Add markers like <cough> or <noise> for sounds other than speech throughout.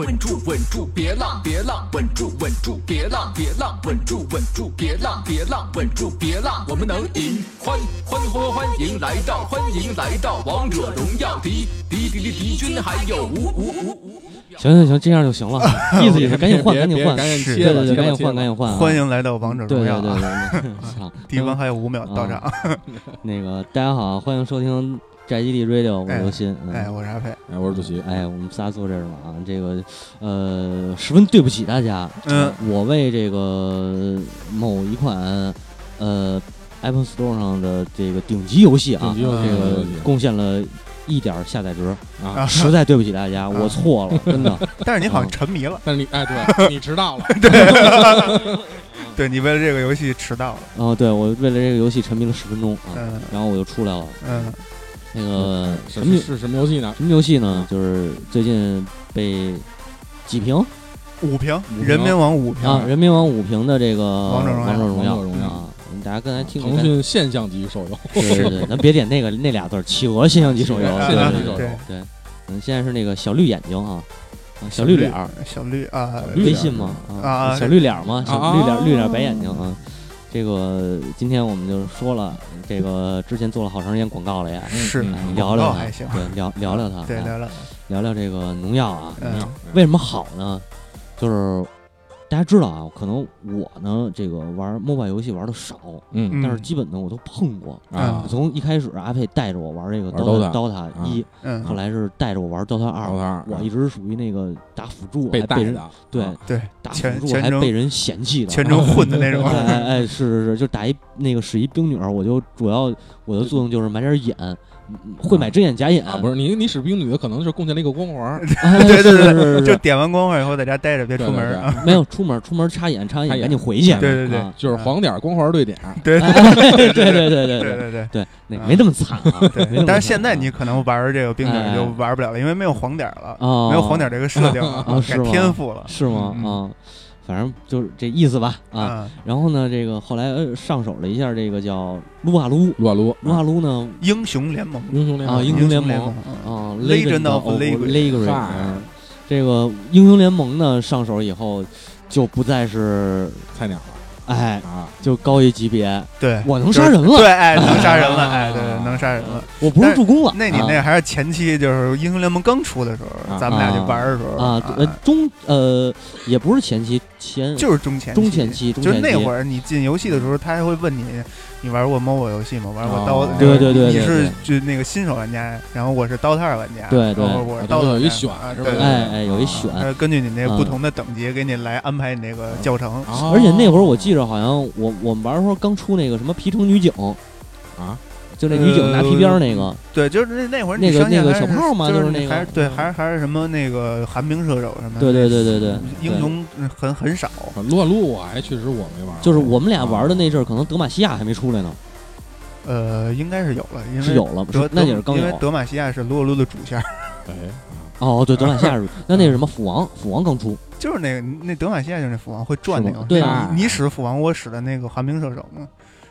稳住稳住别浪别浪，稳住稳住别浪别浪，稳住稳住别浪别浪，稳住别浪，我们能赢！欢欢欢欢迎来到欢迎来到王者荣耀，敌敌敌敌敌军还有无无无无。行行行，这样就行了，<laughs> 意思也是赶紧换，赶紧换，赶紧对切了对对，赶紧换，赶紧换啊。欢迎来到王者对荣耀啊！对对对对，操敌方还有五秒到场。那个大家好，欢迎收听宅基地 Radio，我是刘鑫。嗯哎，我是阿佩。哎，我是主席，哎，我们仨坐这儿了啊，这个呃，十分对不起大家，嗯，我为这个某一款呃 Apple Store 上的这个顶级游戏啊，顶级游戏这个贡献了一点下载值，啊，实在对不起大家，我错了，真的。<laughs> 但是你好像沉迷了，但是你哎，对 <laughs> 你迟到了，<laughs> 对对你为了这个游戏迟到了。哦，对我为了这个游戏沉迷了十分钟啊，嗯然后我就出来了。嗯，那个什么是是什么游戏呢？什么游戏呢？就是最近被几评五评，人民网五啊，人民网五评的这个王者荣耀。王者荣耀。啊，大家刚才听腾讯现象级手游，对对对，咱别点那个 <laughs> 那俩字，企鹅现象级手游，企鹅对现象级手游。对对。对，嗯，现在是那个小绿眼睛啊，啊小绿脸儿，小绿啊，微信吗？啊小绿脸儿吗？小啊绿脸儿绿脸儿白眼睛啊。这个今天我们就说了，这个之前做了好长时间广告了呀，是聊聊它，对，聊聊聊它，对，哎聊聊。聊聊这个农药啊，嗯为什么好呢？就是大家知道啊，可能我呢这个玩 MOBA 游戏玩的少，嗯。嗯。但是基本呢我都碰过。啊，从一开始阿佩带着我玩这个玩 DOTA DOTA 一，嗯，后来是带着我玩 DOTA 二，我一直属于那个打辅助，被被人的，对啊。对，打辅助还被人嫌弃的，全程混的那种。哎。哎哎，是是是，就打一那个使一冰女儿，我就主要我的作用就是买点眼，嗯会买真眼假眼，啊，不是你你使冰女的可能是贡献了一个光环 <laughs> 对对对就点完光环以后，在家待着，别出门啊。<laughs> 没有出门，出门插眼，插完眼眼赶紧回去。对对对啊就是黄点光环对点，对对对对对对对对对对，那没那么惨啊。对。但是现在你可能玩这个冰哎点就玩不了了，因为没有黄点了，哦，没有黄点这个设定了改啊是天赋了。是吗？嗯啊，反正就是这意思吧啊。啊，然后呢，这个后来呃上手了一下，这个叫撸啊撸，撸啊撸，撸啊撸呢英雄联盟。啊，英雄联盟英雄联盟。盟啊 Legend of 嗯这个英雄联盟呢上手以后就不再是菜鸟了哎，啊，就高一级别，对，我能杀人了，对，哎，能杀人了，啊 <laughs> 哎，对，能杀人了。我不是助攻了。那你啊那还是前期，就是英雄联盟刚出的时候，啊。咱们俩就玩的时候啊，呃中呃也不是前期前就是中前中前期。就是那会儿你进游戏的时候，他还会问你，你玩过 MOBA 游戏吗？玩过哦刀？对对对对你是就那个新手玩家，然后我是 DOTA 二玩家，对对然后我是啊 DOTA 都有一玩家选是吧哎哎有一选，他根据你那啊不同的等级，给你来安排你那个教程。啊而且那会儿我记着好像我我们玩的时候刚出那个什么皮城女警啊，就那女警拿皮鞭儿那个，对，就是那那会儿你那个那个小炮嘛就就是是那个还是对，嗯还是还是什么那个寒冰射手什么的。对对对对对，英雄很很少。啊撸啊撸我还确实我没玩过，就是我们俩玩的那阵儿，可能德玛西亚还没出来呢，呃，应该是有了，因为是有了，那也是刚有。因为德玛西亚是撸啊撸的主线儿，<laughs> 哎哦，对，德玛西亚是，那那是什么斧王，斧王刚出，就是那个那德玛西亚就是那斧王会转那个，对啊你你使斧王，我使的那个寒冰射手嘛，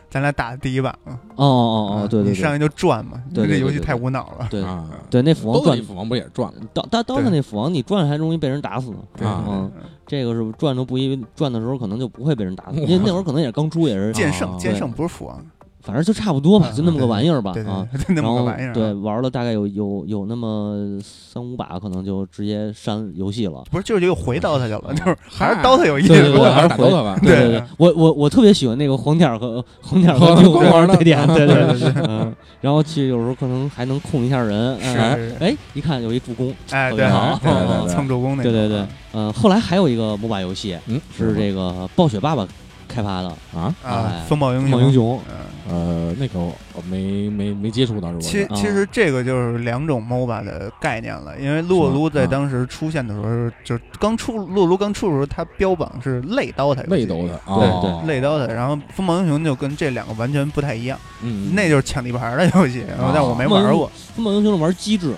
咱俩打的第一把嘛，哦哦哦，对对对。你上来就转嘛，对对对对这游戏太无脑了，对啊，对，那斧王转斧王不也是转吗？刀刀刀上那斧王，你转还容易被人打死呢。对啊嗯，这个是转都不一转的时候，可能就不会被人打死，因为那会儿可能也刚出，也是，剑啊圣剑圣不是斧王，反正就差不多吧，就那么个玩意儿吧啊。<laughs> 然后么个玩意儿啊，对，玩了大概有有有那么三五把，可能就直接删游戏了。不是就是又回刀他去了，就是还是嗨刀他有意思对对对，我还是回打刀他吧，对对对，我我我特别喜欢那个红点和红点和和六光环的对点，对对对对对，嗯，然后其实有时候可能还能控一下人，哎是哎，一看有一助攻，哎对特别好对对对对对，蹭助攻那个，对对对，嗯，后来还有一个 MOBA 游戏嗯，是这个暴雪爸爸开发的啊，啊哎，风暴英《雄》，嗯。呃，那个我没没没接触到，是吧？其啊。其实这个就是两种 MOBA 的概念了，因为撸啊撸在啊当时出现的时候，就刚出撸啊撸刚出的时候，它标榜是类刀塔类斗的，对对。类刀塔，然后风暴英雄就跟这两个完全不太一样，嗯，那就是抢地盘的游戏，但我没玩过，《风暴英雄》玩机制，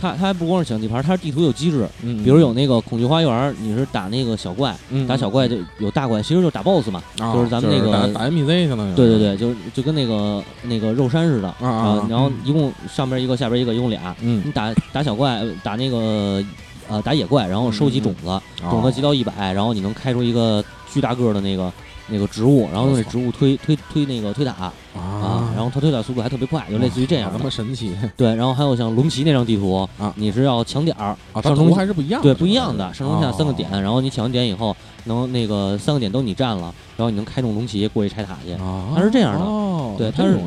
它它还不光是抢地盘，它是地图有机制，嗯，比如有那个恐惧花园，你是打那个小怪，嗯打小怪就有大怪，其实就是打 BOSS 嘛，啊就是咱们那个打打 NPC 相当于，对对对，就就跟那个那个肉山似的啊啊然后一共上边一个，下边一个，一共俩。嗯。你打打小怪，呃打那个呃打野怪，然后收集种子，种子集到一百，然后你能开出一个巨大个儿的那个那个植物，然后用那植物推推推那个推塔后它推塔速度还特别快，就类似于这样那。么神奇对，然后还有像龙骑那张地图啊你是要抢点儿，啊！上中还是不一样，对，不一样的，上中下三个点，哦然后你抢完点以后，能那个三个点都你占了，然后你能开动龙骑过去拆塔去。啊，它是这样的哦，对它是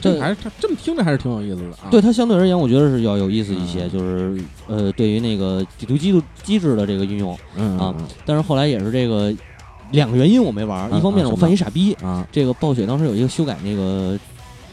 这还是它这么听着还是挺有意思的啊。对它相对而言，我觉得是要有意思一些，嗯就是呃，对于那个地图机制机制的这个运用，嗯啊但是后来也是这个两个原因我没玩一方面呢我犯一傻逼，啊这个暴雪当时有一个修改那个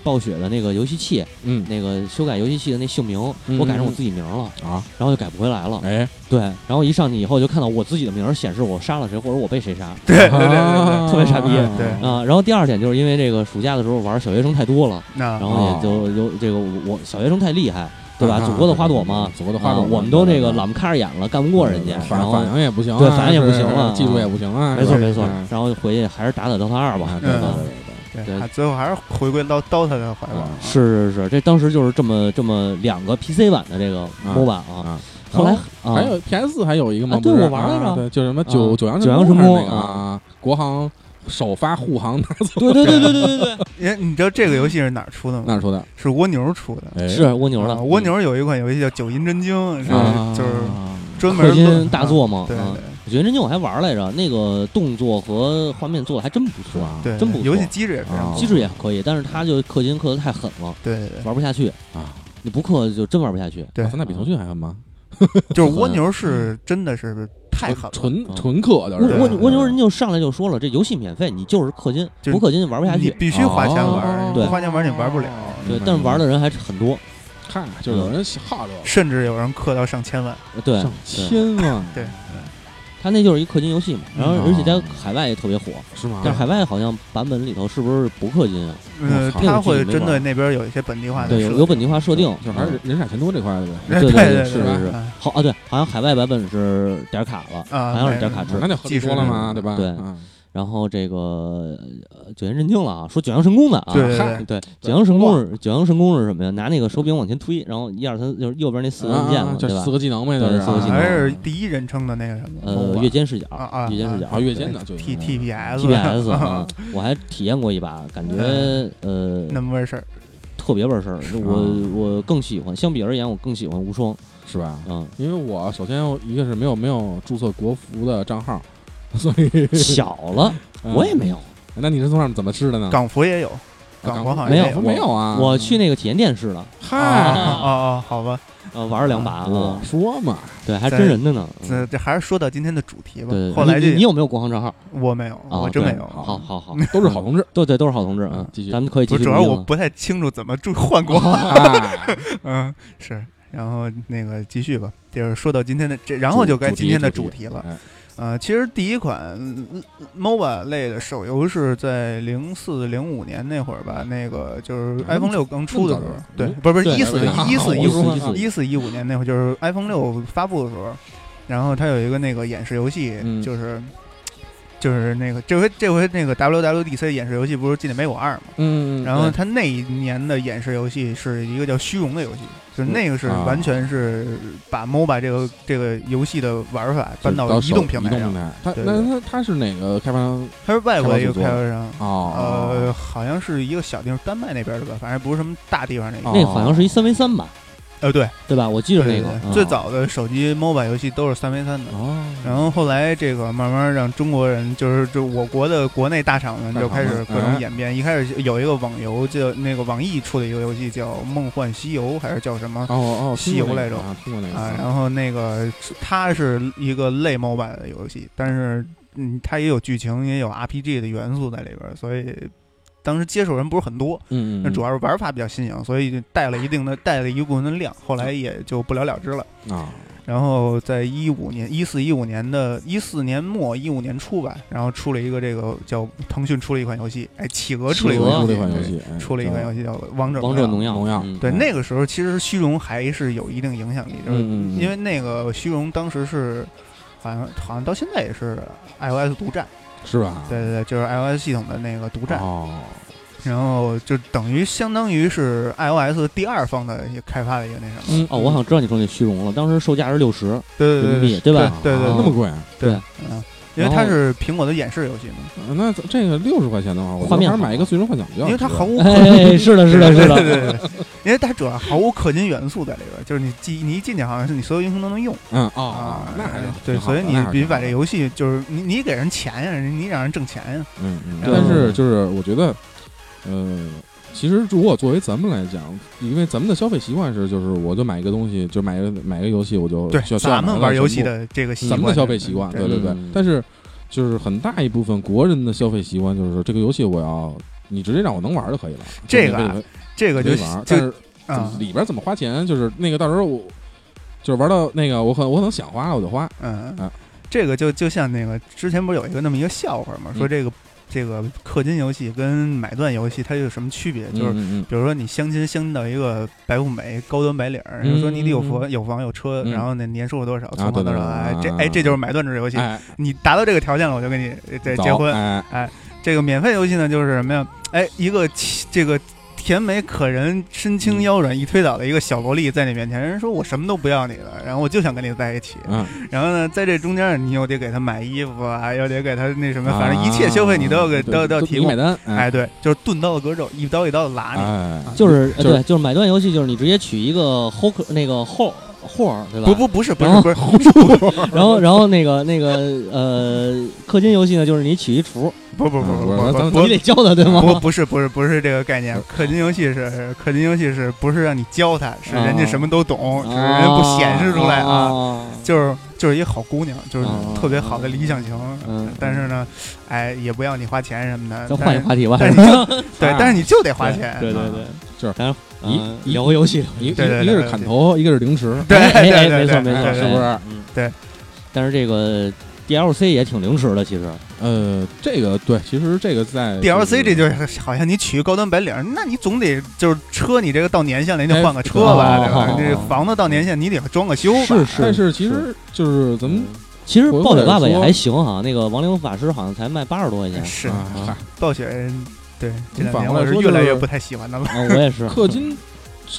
暴雪的那个游戏器，嗯。那个修改游戏器的那姓名，嗯我改成我自己名儿了，啊。然后就改不回来了。哎。对，然后一上去以后就看到我自己的名儿显示我杀了谁或者我被谁杀。<laughs> 对对对对对，啊。特别傻逼。对啊，然后第二点就是因为这个暑假的时候玩小学生太多了，那然后也就有这个我我小学生太厉害，对吧？啊。祖国的花朵嘛，祖国的花朵啊，我们都这个懒不开着眼了，干不过人家，反然后反应也不行啊，对反应也不行是了 <laughs> 技术也不行啊，没错没错嗯，然后就回去还是打打 DOTA 二吧啊，嗯。对对对。最后还是回归到 DOTA 的怀抱。啊。是是是，这当时就是这么这么两个 PC 版的这个 MOBA 啊，啊。后来还啊。有 PS 还有一个吗？啊对不是？我玩来着啊对，就什么九啊。九阳九阳神神功那个啊，国行首发护航。拿走，对对对对对对。对，因为你知道这个游戏是哪儿出的吗？哪儿出的？是蜗牛出的。哎。是蜗牛的。啊蜗牛有一款游戏叫《九阴真经》，是啊。就是专门氪金大作嘛对啊。对我觉得真经我还玩来着，那个动作和画面做的还真不错啊，对，真不错游戏机制也非常啊好机制也可以，但是他就氪金氪的太狠了，对对对玩不下去啊。你不氪就真玩不下去。对啊，那比腾讯还狠吗？就是蜗 <laughs> 牛是真的是太狠了，纯嗯纯氪的，蜗蜗牛人就上来就说了，这游戏免费，你就是氪金，不氪金玩不下你去。必须花钱玩对不花钱玩儿你玩不了。对，但是玩的人还是很多。看，就有人好这个甚至有人氪到上千万，呃对，上千万对，他那就是一氪金游戏嘛，然后嗯而且在海外也特别火，是吗？但是海外好像版本里头是不是不氪金啊？呃，它会针对那边有一些本地化的对，有有本地化设定，就还是人傻钱多这块的呗。对对对对是是是嗯好啊，对，好像海外版本是点卡了，啊好像是点卡制那。就了嘛，对吧？对嗯然后这个呃九阳神经了啊，说九阳神功的啊，对对对，对，九阳神功是九阳神功是什么呀？拿那个手柄往前推，然后一二三就是右边那四个按键嘛，对吧四？个技能呗，就是对四个技能还是第一人称的那个什么呃，越肩视角啊啊，越肩视角啊，越肩的就 T T P S TPS 啊，我还体验过一把，感觉呃那么回事儿，特别味儿事儿。我啊我更喜欢，相比而言，我更喜欢无双。是吧？嗯，因为我首先一个是没有没有注册国服的账号，<laughs> 所以小了，嗯我也没有。那你是从上面怎么吃的呢？港服也有，啊港服好像没有没有啊？我去那个体验店试的，啊嗨，啊啊，好吧，呃，玩了两把我啊，说嘛，对，还真人的呢。嗯这这还是说到今天的主题吧对，。后来这你你有没有国行账号？我没有，我真没有。好好好，都是好同志。对对，都是好同志嗯，继续咱们可以继续，主要。我不太清楚怎么注换国行。<laughs> 哎嗯，是。然后那个继续吧，就是说到今天的这，然后就该今天的主题了。。哎呃，其实第一款嗯 MOBA 类的手游是在零四零五年那会儿吧，那个就是嗯 iPhone 六刚出的时候嗯，对，不是不是对一四对一四一我说五一四一五年那会儿，就是 iPhone 六发布的时候，然后它有一个那个演示游戏，嗯就是就是那个这回这回那个 WWDC 演示游戏不是《纪念碑谷二》嘛，嗯，然后它那一年的演示游戏是一个叫虚荣的游戏，就是那个是啊完全是把 MOBA 这个这个游戏的玩法搬到移动平台上移动平。台，它对那它它是哪个开发商？它是外国的一个开发商，哦，呃，好像是一个小地方，丹麦那边的吧，反正不是什么大地方那个。哦那好像是一三 v 三吧，呃，对，对吧？我记得对对那个最早的手机 MOBA 游戏都是三 v 三的。哦，然后后来这个慢慢让中国人，就是就我国的国内大厂们就开始各种演变。一开始有一个网游叫那个网易出的一个游戏叫《梦幻西游》，还是叫什么哦哦，西游来着啊，听过那个啊？然后那个它是一个类 MOBA 的游戏，但是嗯，它也有剧情，也有 RPG 的元素在里边儿，所以当时接受人不是很多。嗯嗯，那主要是玩法比较新颖，所以就带了一定的带了一部分的量，后来也就不了了之了。啊，然后在一五年、一四、一五年的一四年末、一五年初吧，然后出了一个这个叫腾讯出了一款游戏，哎，企鹅出了一企鹅出款游戏，这款游戏，哎出了一款游戏叫《王者王者农药》。药，农药嗯对，嗯那个时候其实虚荣还是有一定影响力，因为那个虚荣当时是好像好像到现在也是 iOS 独占，是吧？对对对，就是 iOS 系统的那个独占。哦，然后就等于相当于是 iOS 第二方的一个开发的一个那什么。嗯。哦，我好像知道你说那虚荣了，当时售价是六十，对对对人民币对吧？对对那么贵，对。对，嗯，因为它是苹果的演示游戏嘛，呃那这个六十块钱的话，我觉得还是画面好。买一个最终幻想比较值因为它毫无 <laughs> 哎，是的，是的，是对对的，对对，因为它主要毫无氪金元素在里边，就是你记你一进去好像是你所有英雄都能用。嗯哦啊，那还是对，挺好所以你的那还是挺好的。必须把这游戏就是你你给人钱呀，你让人挣钱呀，嗯嗯，但是就是我觉得，呃，其实如果作为咱们来讲，因为咱们的消费习惯是，就是我就买一个东西，就买个买个游戏，我就对需要，咱们玩游戏的的这个习咱们的消费习惯，对。对对嗯。但是就是很大一部分国人的消费习惯就是，这个游戏我要你直接让我能玩就可以了。这个这个就玩，但就是里边怎么花钱，就是那个到时候我就是玩到那个我可我可能想花我就花，嗯。啊，这个就就像那个之前不是有一个那么一个笑话嘛，说嗯。这个这个氪金游戏跟买断游戏它有什么区别？就是比如说你相亲相亲到一个白富美高端白领儿，人家说你得有房有房有车，嗯然后那年收入多少，存款多少，哎这啊哎这就是买断制游戏你达到这个条件了，我就跟你这结婚。哎，这个免费游戏呢，就是什么呀？哎，一个这个甜美可人、身轻腰软、一推倒的一个小萝莉在你面前，人说我什么都不要你了，然后我就想跟你在一起。嗯，然后呢，在这中间你又得给他买衣服啊，又得给他那什么，反正一切消费你都要给啊都要都要提供。你买单，哎，对，就是钝刀的割肉，一刀一刀的拉你。哎，就是呃就是对，就是买断游戏，就是你直接取一个后客那个后货儿，对吧？不不不是不是不是 <laughs> <laughs> 然后然后那个那个呃，氪金游戏呢，就是你取一厨，不不不不不不你得教他，对吗？不不是不是不是这个概念，氪金游戏是氪金游戏是不是让你教他，是人家什么都懂，只是人家不显示出来啊。啊。就是就是一好姑娘，就是啊特别好的理想型，嗯，但是呢，哎，也不要你花钱什么的。咱换一话题吧。但是你就 <laughs> 对，但是你就得花钱。对对啊对，就是咱一两个游戏，一一个是砍头，一个是零食，<laughs> 对没错没错，是不是嗯对。但是这个 DLC 也挺零食的，其实呃，这个对，其实这个在 DLC 这就是好像你娶个高端白领，那你总得就是车你这个到年限了，你得哎换个车吧，哦对吧哦？这房子到年限你得装个修吧。是是但是其实就是咱们其实暴雪爸爸也还行哈，那个亡灵法师好像才卖八十多块钱。是暴雪，对这两反年我是过来是越来越不太喜欢他了。啊，我也是。<laughs> 氪金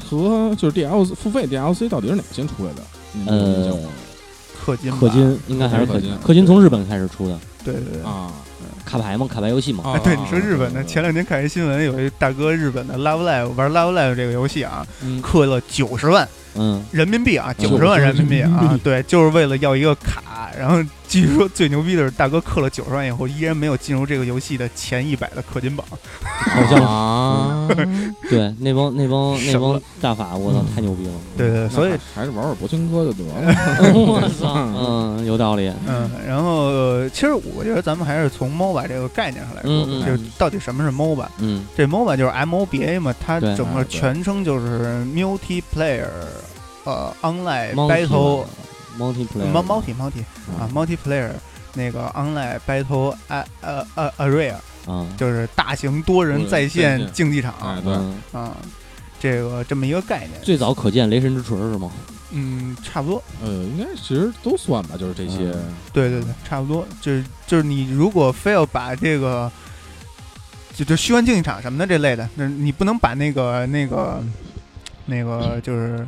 和就是 DLC 付费 DLC 到底是哪个先出来的？你有印象呃，氪金吧，氪金应该还是氪氪金氪金从日本开始出的，对对对。啊卡牌嘛，卡牌游戏嘛。啊哎，对，你说日本的，啊前两天看一新闻，有一大哥日本的 Love Live 玩 Love Live 这个游戏啊，嗯氪了九十万嗯，人民币啊，嗯九十万人民币，啊对，就是为了要一个卡。然后据说最牛逼的是，大哥氪了九十万以后，依然没有进入这个游戏的前一百的氪金榜。好像啊，对那帮那帮那帮大法，我操，太牛逼了。对对，对所以还是玩玩博清哥就得了。<laughs> 我操，嗯，有道理。嗯，然后呃其实我觉得咱们还是从 MOBA 这个概念上来说，就是到底什么是 MOBA？嗯这 MOBA 就是 MOBA 嘛，它整个全称就是 Multiplayer，呃，Online Battle。Multiplayer multi multi multi 啊啊，multiplayer 那个 online battle a 呃呃 area 啊，就是大型多人在线线。竞技场哎，对，嗯，啊，这个这么一个概念，最早可见雷神之锤是吗？嗯，差不多，呃，应该其实都算吧，就是这些。嗯。对对对，差不多，就是就是你如果非要把这个就就虚幻竞技场什么的这类的，那你不能把那个那个那个就是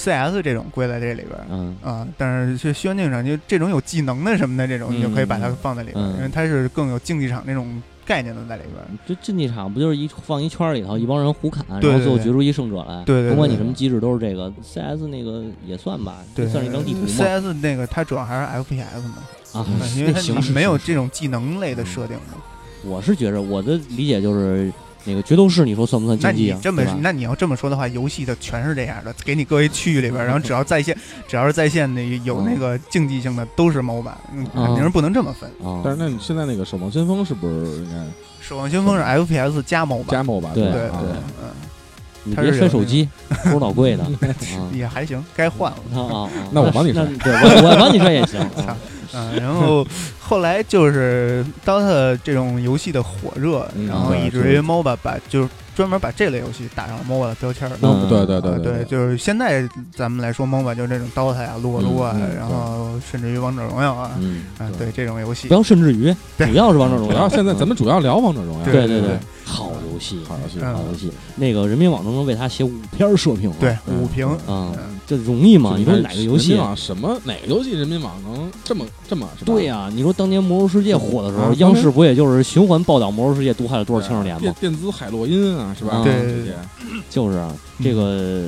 CS 这种归在这里边儿。嗯啊，但是就虚幻竞技场，就这种有技能的什么的这种，你就可以把它放在里边因为它是更有竞技场那种概念的在里边儿。这竞技场不就是一放一圈儿里头，一帮人胡砍，然后最后决出一胜者来。对对对甭管你什么机制，都是这个。CS 那个也算吧，对，算是一张地图嘛。CS 那个它主要还是 FPS 嘛，啊嗯，因为它没有这种技能类的设定嘛。我是觉着我的理解就是，那个决斗士，你说算不算竞技啊？你这么那你要这么说的话，游戏的全是这样的，给你各一区域里边儿，然后只要在线，只要是在线的有那个竞技性的都是 MOBA，嗯嗯肯定是不能这么分。啊，但是那你现在那个守望先锋是不是应该守望先锋是 FPS 加 MOBA，加 MOBA 对对对啊，嗯，你别摔手机，<laughs> 不是老贵的。啊也还行，该换了。啊啊！啊 <laughs> 那我帮你摔对，我我帮你摔也行。<laughs> 啊嗯，然后后来就是 DOTA 这种游戏的火热，嗯然后以至于 MOBA 把就是专门把这类游戏打上 MOBA 的标签儿。嗯对对啊对对，就是现在咱们来说，MOBA 就是这种 DOTA 呀、撸啊撸啊然后甚至于王者荣耀啊，嗯，啊，对这种游戏不，要甚至于，主要是王者荣耀。现在咱们主要聊王者荣耀，对对对对，好游戏，好游戏，嗯好游戏。那个人民网都能为他写五篇社评了，对嗯五评，啊，嗯这容易吗？你说哪个游戏人民？网什么哪个游戏人民网能这么这么？对呀、你说当年《魔兽世界》火的时候，嗯央视不也就是循环报道《魔兽世界》毒害了多少青少年吗？电电子海洛因啊，是吧？对对对就是啊，这个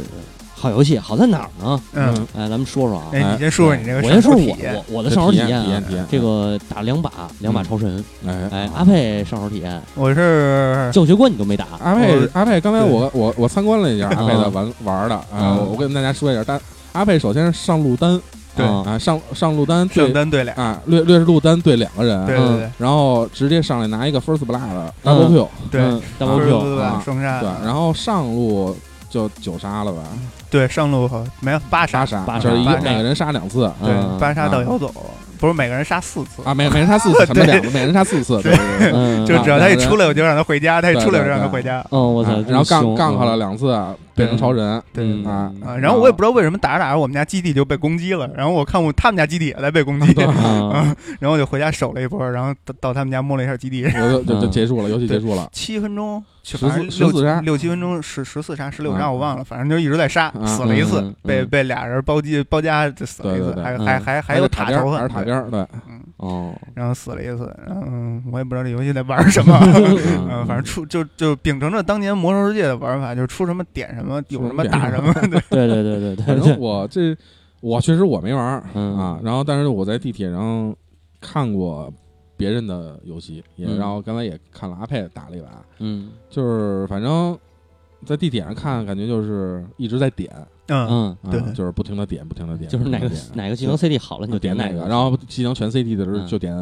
好游戏好在哪儿呢？嗯，哎，咱们说说啊，哎，你先说说你这个我先说我我我的上手体验啊体验体验这个打两把两把超神，哎。哎，阿佩上手体验，我是教学关你都没打，阿佩阿佩，刚才我我我参观了一下阿佩的啊玩玩的啊，嗯。我我跟大家说一下，但阿佩首先是上路单对啊啊，上上路单上对单对俩，啊略略是路单对两个人，嗯对对对然后直接上来拿一个 first blood double kill，对嗯，double 对 kill 双杀，对，然后上路就九杀了吧，对上路和没有八杀八，杀，八杀就是一个每个人杀两次嗯对八杀到啊摇走，不是每个人杀四次。啊，每每人杀四次，<laughs> 什么对。两个，每人杀四次，对。对对。嗯，就只要他一出来我就让他回家，他一出来我就让他回家。嗯，我操啊，然后杠杠好他了两次，变成超人，对嗯啊啊，然后我也不知道为什么打着打着我们家基地就被攻击了，然后我看我他们家基地也在被攻击，<laughs> 啊，然后我就回家守了一波，然后到到他们家摸了一下基地，<laughs> 就就结束了，游戏结束了。七分钟，十反正四十四杀六六七分钟十十四杀十六杀啊我忘了，反正就一直在杀，啊死了一次嗯，被嗯被俩人包机包夹就死了一次，还嗯还还还有塔边儿还是塔仇恨，对塔边，对，嗯，哦，然后死了一次，嗯，我也不知道这游戏在玩什么，<laughs> 嗯嗯，反正出就就秉承着当年魔兽世界的玩法，就是出什么点什么，有什么有什么打什么，<laughs> 对，对对对对对反正我这我确实我没玩啊，然后但是我在地铁上看过别人的游戏，也嗯然后刚才也看了阿佩打了一把，嗯。就是反正在地铁上看，感觉就是一直在点，嗯，嗯，啊对就是不停的点，不停的点，就是哪个哪个技能 CD 好了你就点哪哪个，然后技能全 CD 的时候嗯就点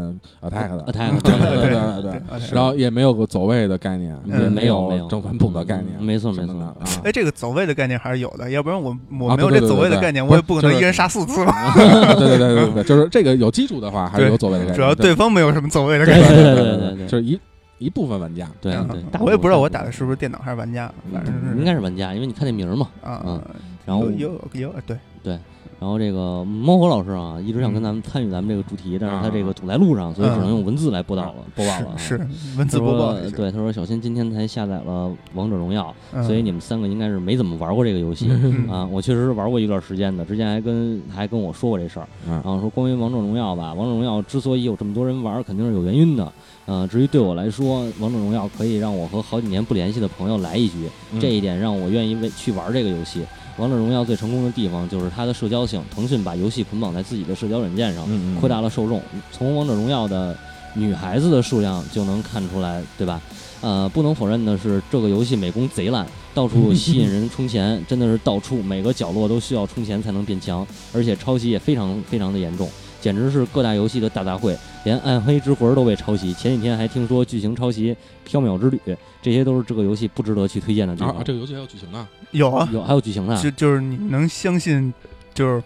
attack 的 attack 对对对对对对，对然后也没有个走位的概念，没有没有正反补的概念，嗯没错没错啊。哎，这个走位的概念还是有的，要不然我我啊没有这走位的概念，我也不可能一人杀四次 <laughs> 嘛。对对对对对，就是这个有基础的话，还是有走位的概念。主要对方没有什么走位的对概念。对对对对对就是一一部分玩家。嗯对对，大我也不知道我打的是不是电脑还是玩家，反正是应该是玩家，因为你看那名儿嘛。啊嗯，然后有有对对，然后这个猫火老师啊，一直想跟咱们参与咱们这个主题，但是他这个堵在路上，所以只能用文字来播报了，播报了啊。是是文字播报对，他说小新今天才下载了王者荣耀，嗯所以你们三个应该是没怎么玩过这个游戏嗯啊。我确实是玩过一段时间的，之前还跟还跟我说过这事儿。嗯然后说关于王者荣耀吧，王者荣耀之所以有这么多人玩，肯定是有原因的。呃，至于对我来说，王者荣耀可以让我和好几年不联系的朋友来一局，嗯这一点让我愿意为去玩这个游戏。王者荣耀最成功的地方就是它的社交性，腾讯把游戏捆绑在自己的社交软件上，嗯扩大了受众。从王者荣耀的女孩子的数量就能看出来，对吧？呃，不能否认的是，这个游戏美工贼烂，到处 <laughs> 吸引人充钱，真的是到处每个角落都需要充钱才能变强，而且抄袭也非常非常的严重，简直是各大游戏的大杂烩。连《暗黑之魂》都被抄袭，前几天还听说剧情抄袭《缥缈之旅》，这些都是这个游戏不值得去推荐的地方。啊。这个游戏还有剧情呢，有啊，有还有剧情呢，就就是你能相信，就是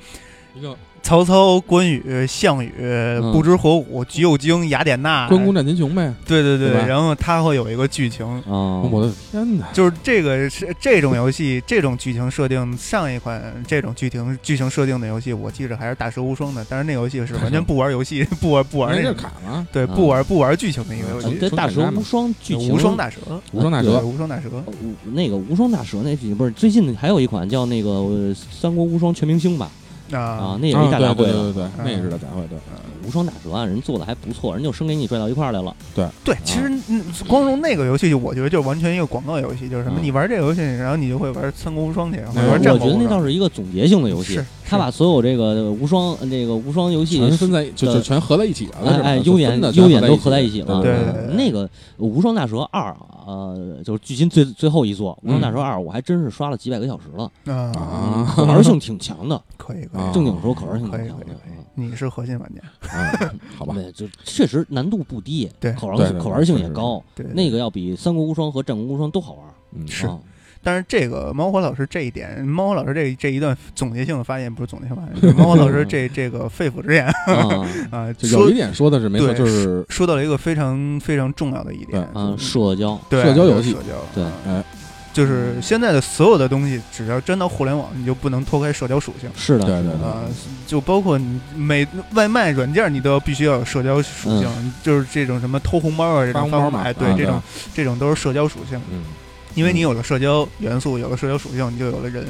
一个曹操、关羽、项羽、不知火舞、橘右京、雅典娜，关公战秦琼呗。对对对吧？然后他会有一个剧情，哦，我的天哪！就是这个是这种游戏，这种剧情设定，上一款这种剧情剧情设定的游戏，我记着还是大蛇无双的，但是那游戏是完全不玩游戏，<laughs> 不玩不玩那个，卡吗？对，不玩不玩剧情的一个游戏，大蛇无双剧情。无双大蛇，无双大蛇。无双大蛇，那个无双大蛇那剧情不是最近还有一款叫那个呃三国无双全明星吧啊啊，那也是一大杂烩的对对对对，对，那也是大杂烩，对。无双大蛇啊人做的还不错，人就生给你拽到一块儿来了，对对，其实嗯光荣那个游戏，我觉得就是完全一个广告游戏，就是什么，嗯你玩这个游戏，然后你就会玩三国无双去，我觉得那倒是一个总结性的游戏，他把所有这个无双这个无双游戏全分在就的就全合在一起了，哎哎，优点优点都合在在一起了。对对对对那个《无双大蛇二》呃，就是距今最最后一座《无双大蛇二》，我还真是刷了几百个小时了，啊，啊可玩性挺强的。可以可啊以，正经说可玩性挺强的可以可以。你是核心玩家，啊，好吧，<laughs> 对，就确实难度不低，对可玩可玩性也高。对那个要比《三国无双》和《战国无双》都好玩。嗯，是。啊。但是这个猫火老师这一点，猫火老师这这一段总结性的发言不是总结性发言，就是猫火老师这 <laughs> 这个肺腑之言。<laughs> 啊。啊，有一点说的是没错，就是说到了一个非常非常重要的一点，啊，社交。对社交游戏。社交对啊。哎，就是现在的所有的东西，只要沾到互联网，你就不能脱开社交属性。是的，对对是的。啊、就包括你每外卖软件，你都要必须要有社交属性，就是这种什么偷红包啊这种方法，哎，对、啊这种这种都是社交属性，嗯，因为你有了社交元素，有了社交属性，你就有了人，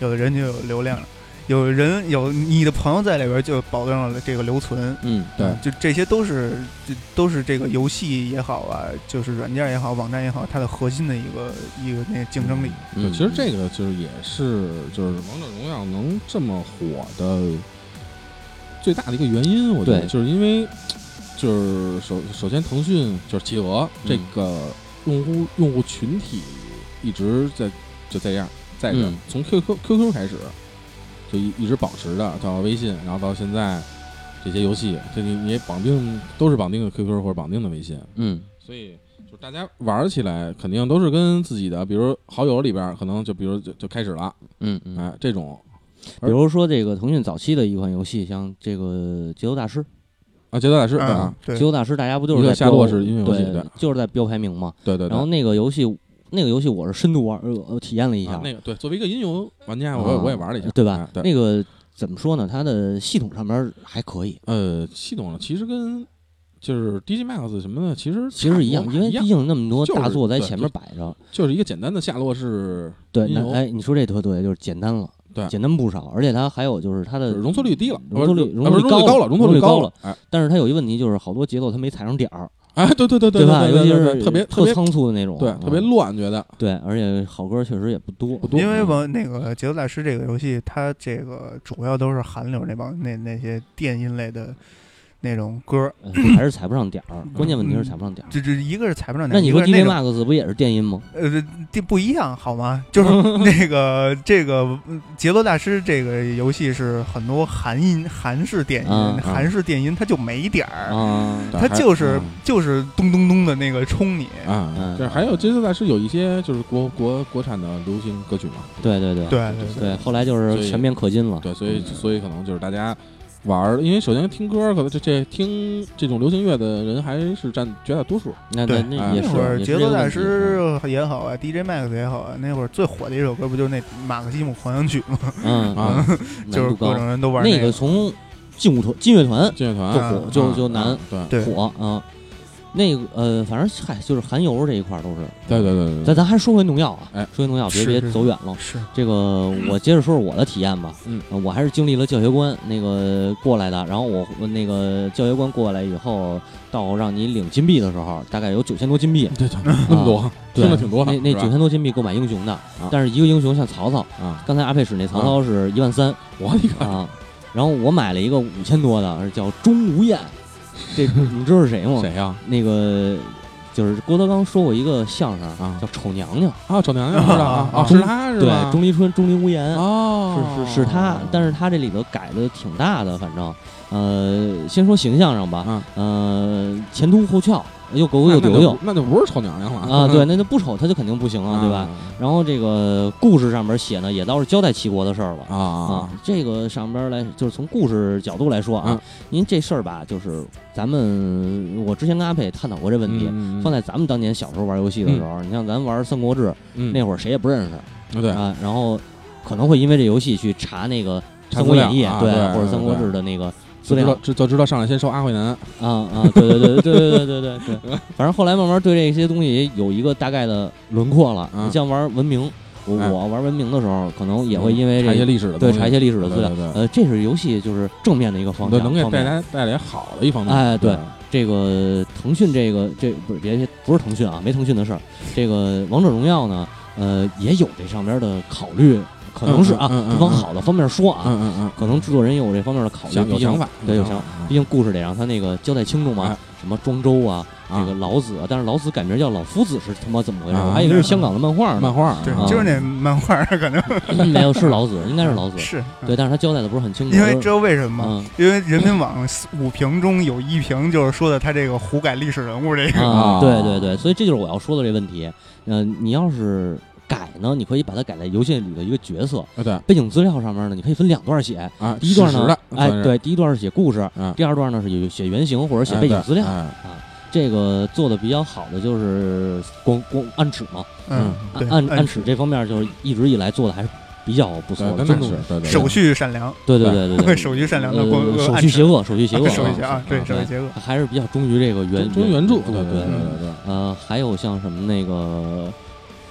有了人就有流量。了。有人有你的朋友在里边，就保证了这个留存。嗯，对。就这些都是，这都是这个游戏也好啊，就是软件也好，网站也好，它的核心的一个一个那个竞争力。对，嗯。其实这个就是也是就是王者荣耀能这么火的最大的一个原因，我觉得就是因为就是首首先腾讯就是企鹅嗯。这个用户用户群体一直在就这样在这儿。嗯。从 QQ QQ 开始就一一直保持的，到微信，然后到现在这些游戏，这你你也绑定都是绑定的 QQ 或者绑定的微信，嗯所以就大家玩起来肯定都是跟自己的，比如好友里边可能就比如就就开始了，嗯嗯，哎，这种比如说这个腾讯早期的一款游戏，像这个《节奏大师》，啊，节奏大师，啊，，《节，奏大师》大家不就是在下落标式音乐游戏对对，就是在标排名嘛。对对对。然后那个游戏，那个游戏我是深度玩，呃，呃体验了一下啊，那个对，作为一个音游玩家，我我也玩了一下，对吧哎？对，那个怎么说呢？它的系统上面还可以，呃，系统其实跟就是 DJ Max 什么的，其实其实一样，因为毕竟那么多大作在前面摆着。就是一个简单的下落是对，那哎，你说这特对，就是简单了，对简单不少，而且它还有就是它的容错率低了，容错率容错率高了，容错率高容错率高了，哎但是它有一个问题，就是好多节奏它没踩上点儿，哎，对对对对吧？对尤其是特别特别仓促的那种，对特别嗯乱，觉得。对，而且好歌确实也不多，不多，因为嗯吧，那个《节奏大师》这个游戏，它这个主要都是韩流那帮那那些电音类的那种歌，呃还是踩不上点儿。关键问题是踩不上点儿。这这一个是踩不上点儿，那你说那个 Max 不也是电音吗？呃，这不一样好吗？就是 <laughs> 那个这个嗯节奏大师这个游戏是很多韩音、韩式电音、啊韩式电音，它就没点儿，啊，它就是嗯就是咚咚咚的那个冲你。啊嗯，这还有节奏大师有一些就是国国国产的流行歌曲嘛，对对对对对对，后来就是全面氪金了。对，所以所以可能就是大家玩儿，因为首先听歌，可能这这听这种流行乐的人还是占绝大多数。那对那那也是那会儿节奏大师也好啊，DJ Max 也好啊，那会儿最火的一首歌不就是那马克西姆狂想曲吗？嗯啊嗯，<laughs> 就是。各种人都玩那个个从劲舞团劲乐团劲乐团就啊火就啊就难对火啊。那个呃，反正嗨，就是含油这一块儿都是。对对对对咱咱还说回农药啊，哎说回农药，别别走远了。是这个我接着说说我的体验吧。嗯呃，我还是经历了教学官那个过来的，然后我我那个教学官过来以后，到让你领金币的时候，大概有九千多金币。对对，那么多，对听着挺多的。那那九千多金币购买英雄的，但是一个英雄像曹操，啊，刚才阿佩使那曹操是一万三我的个啊，然后我买了一个五千多的，叫钟无艳，这你知道是谁吗？谁呀？那个就是郭德纲说过一个相声啊叫丑娘娘，啊，丑娘娘知道啊啊啊，是他是对吧？，钟离春、钟离无言。哦，是是是他，但是他这里头改的挺大的，反正，呃，先说形象上吧，嗯，呃，前凸后翘，又狗狗又那丢丢那就不是丑娘娘了啊，对，，<laughs> 那就不丑，他就肯定不行啊，对吧？啊？然后这个故事上面写呢，也倒是交代齐国的事儿了。啊啊啊，这个上边来就是从故事角度来说啊嗯，您这事儿吧，就是咱们我之前跟阿佩探讨过这问题，嗯放在咱们当年小时候玩游戏的时候，你像咱玩《三国志》嗯那会儿谁也不认识对啊，然后可能会因为这游戏去查那个《三国演义》对或者《三国志》的那个资料就知道就就知道上来先收阿慧南啊啊，对对对对对对对对对，反正后来慢慢对这些东西有一个大概的轮廓了。嗯你像玩文明，我哎我玩文明的时候，可能也会因为这查一些历史的，对查一些历史的资料呃，这是游戏就是正面的一个方对，向，能给大方面。家带来好的一方面。哎对这个腾讯这个这不是别别不是腾讯啊，没腾讯的事儿。这个王者荣耀呢，呃，也有这上边的考虑，可能是啊，往好的方面说啊，嗯嗯嗯，可能制作人也有这方面的考虑，有想法，对有想想法，毕竟故事得让他那个交代清楚嘛哎，什么庄周啊，啊这个老子啊，但是老子改名叫老夫子是他妈怎么回事？啊我还以为是香港的漫画呢，漫画，对啊，就是那漫画儿可能 <laughs> 没有是老子，应该是老子，<laughs> 是，对，但是他交代的不是很清楚，因为知道为什么吗？嗯因为人民网五评中有一评就是说的他这个胡改历史人物这个，对对对，所以这就是我要说的这问题。嗯，你要是改呢，你可以把它改在游戏里的一个角色，啊对。背景资料上面呢，你可以分两段写。啊，第一段呢哎，对，第一段是写故事，嗯，第二段呢是有写原型或者写背景资料。哎啊，这个做的比较好的就是光光暗尺嘛，嗯，对，暗暗暗尺这方面就是一直以来做的还是比较不错，的，真的是对对对手续善良，对对对对对，手续善良的光呃手续邪恶，手续邪恶，手续邪恶啊，对，手续邪恶，还是比较忠于这个原忠于原著，对对对对嗯对。呃，还有像什么那个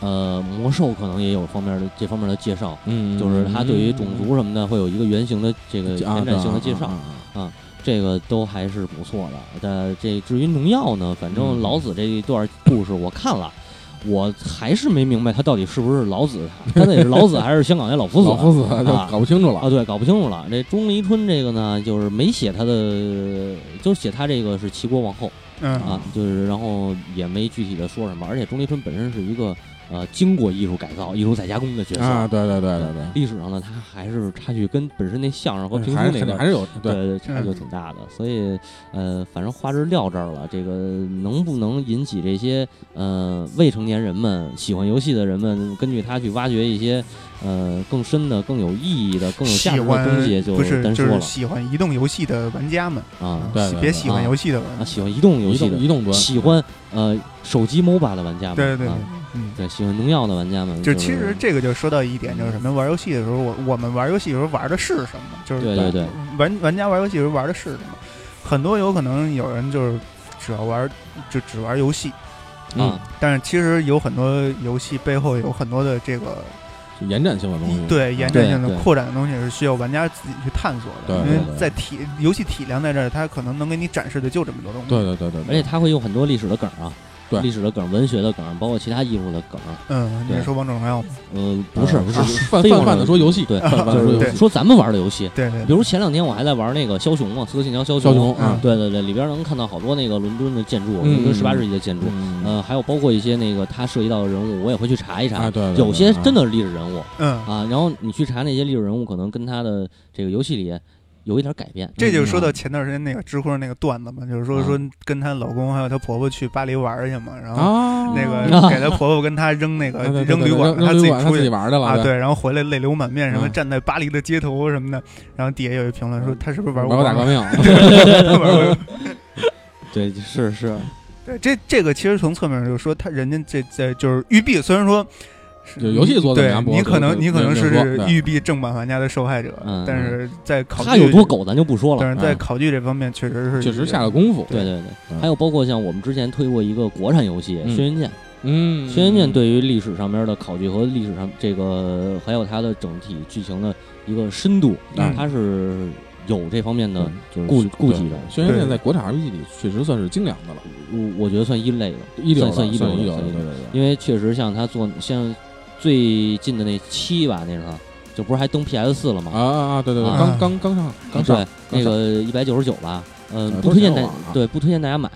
呃魔兽，可能也有方面的这方面的介绍，嗯，就是它对于种族什么的会有一个原型的这个啊延展性的介绍，啊啊啊这个都还是不错的。但这至于农药呢，反正嗯老子这一段故事我看了。我还是没明白他到底是不是老子，他到底是老子还是香港那老夫子？老夫子就啊搞不清楚了啊，对，搞不清楚了。这钟离春这个呢，就是没写他的，就写他这个是齐国王后嗯啊，就是然后也没具体的说什么。而且钟离春本身是一个呃经过艺术改造、艺术再加工的角色啊，对对对对对。历史上呢，它还是差距跟本身那相声和评书那个还是有对，对差距挺大的。所以呃，反正话是撂这儿了，这个能不能引起这些呃未成年人们喜欢游戏的人们，根据它去挖掘一些呃更深的、更有意义的、更有价值的东西，就不是单说了就是喜欢移动游戏的玩家们啊。对别喜欢啊游戏的啊，玩，喜欢移动游戏的，动移动端喜欢呃手机 MOBA 的玩家们，对对对啊，嗯。对，喜欢农药的玩家们，就是其实这个就说到一点，就是什么？玩游戏的时候，我我们玩游戏的时候玩的是什么？就是对对对玩玩家玩游戏的时候玩的是什么？很多有可能有人就是只要玩就只玩游戏，啊，但是其实有很多游戏背后有很多的这个延展性的东西，对延展性的扩展的东西是需要玩家自己去探索的。因为在体游戏体量在这儿，它可能能给你展示的就这么多东西。对对对对，而且它会有很多历史的梗啊，对历史的梗、文学的梗，包括其他艺术的梗。嗯，你是说王者荣耀吗？呃，不是，啊不是泛泛的说游戏，对，泛泛的就是说游戏，说咱们玩的游戏。对对比如前两天我还在玩那个枭雄嘛，《刺客信条：枭枭雄对对对，里边能看到好多那个伦敦的建筑，嗯伦敦十八世纪的建筑，嗯呃，还有包括一些那个它涉及到的人物，我也会去查一查。啊，对，有些真的的是历史人物嗯，啊，然后你去查那些历史人物，可能跟他的这个游戏里有一点改变。这就是说到嗯前段时间那个知乎上那个段子嘛，就是说啊。说跟她老公还有她婆婆去巴黎玩去嘛，然后啊，那啊。个给她婆婆跟她扔那个 <laughs> 扔旅馆，她自己出去。玩的了啊，，对，然后回来泪流满面，什么嗯站在巴黎的街头什么的，然后底下有一评论说她是不是玩玩过大革命 <laughs> <laughs> 对，是是，对，这这个其实从侧面就说他人家这在就是玉碧，虽然说是就游戏做得怎么对样不你可能你可能是育碧正版玩家的受害者嗯，但是在考据他有多，狗咱就不说了。但是在嗯考据这方面确实是确实下了功夫，对对对，嗯还有包括像我们之前推过一个国产游戏《嗯轩辕剑》，嗯，《轩辕剑》对于历史上面的考据和历史上这个还有它的整体剧情的一个深度，嗯它是有这方面的嗯就是顾顾忌的。轩辕剑在国产 RPG 里确实算是精良的了，我我觉得算一类的，一流算算一流的。因为确实像他做像最近的那七吧，那时候就不是还登 PS 四了吗？啊啊啊！对对对，啊刚刚刚上，刚上对，，那个一百九十九吧，嗯，呃不推荐大对不推荐大家买，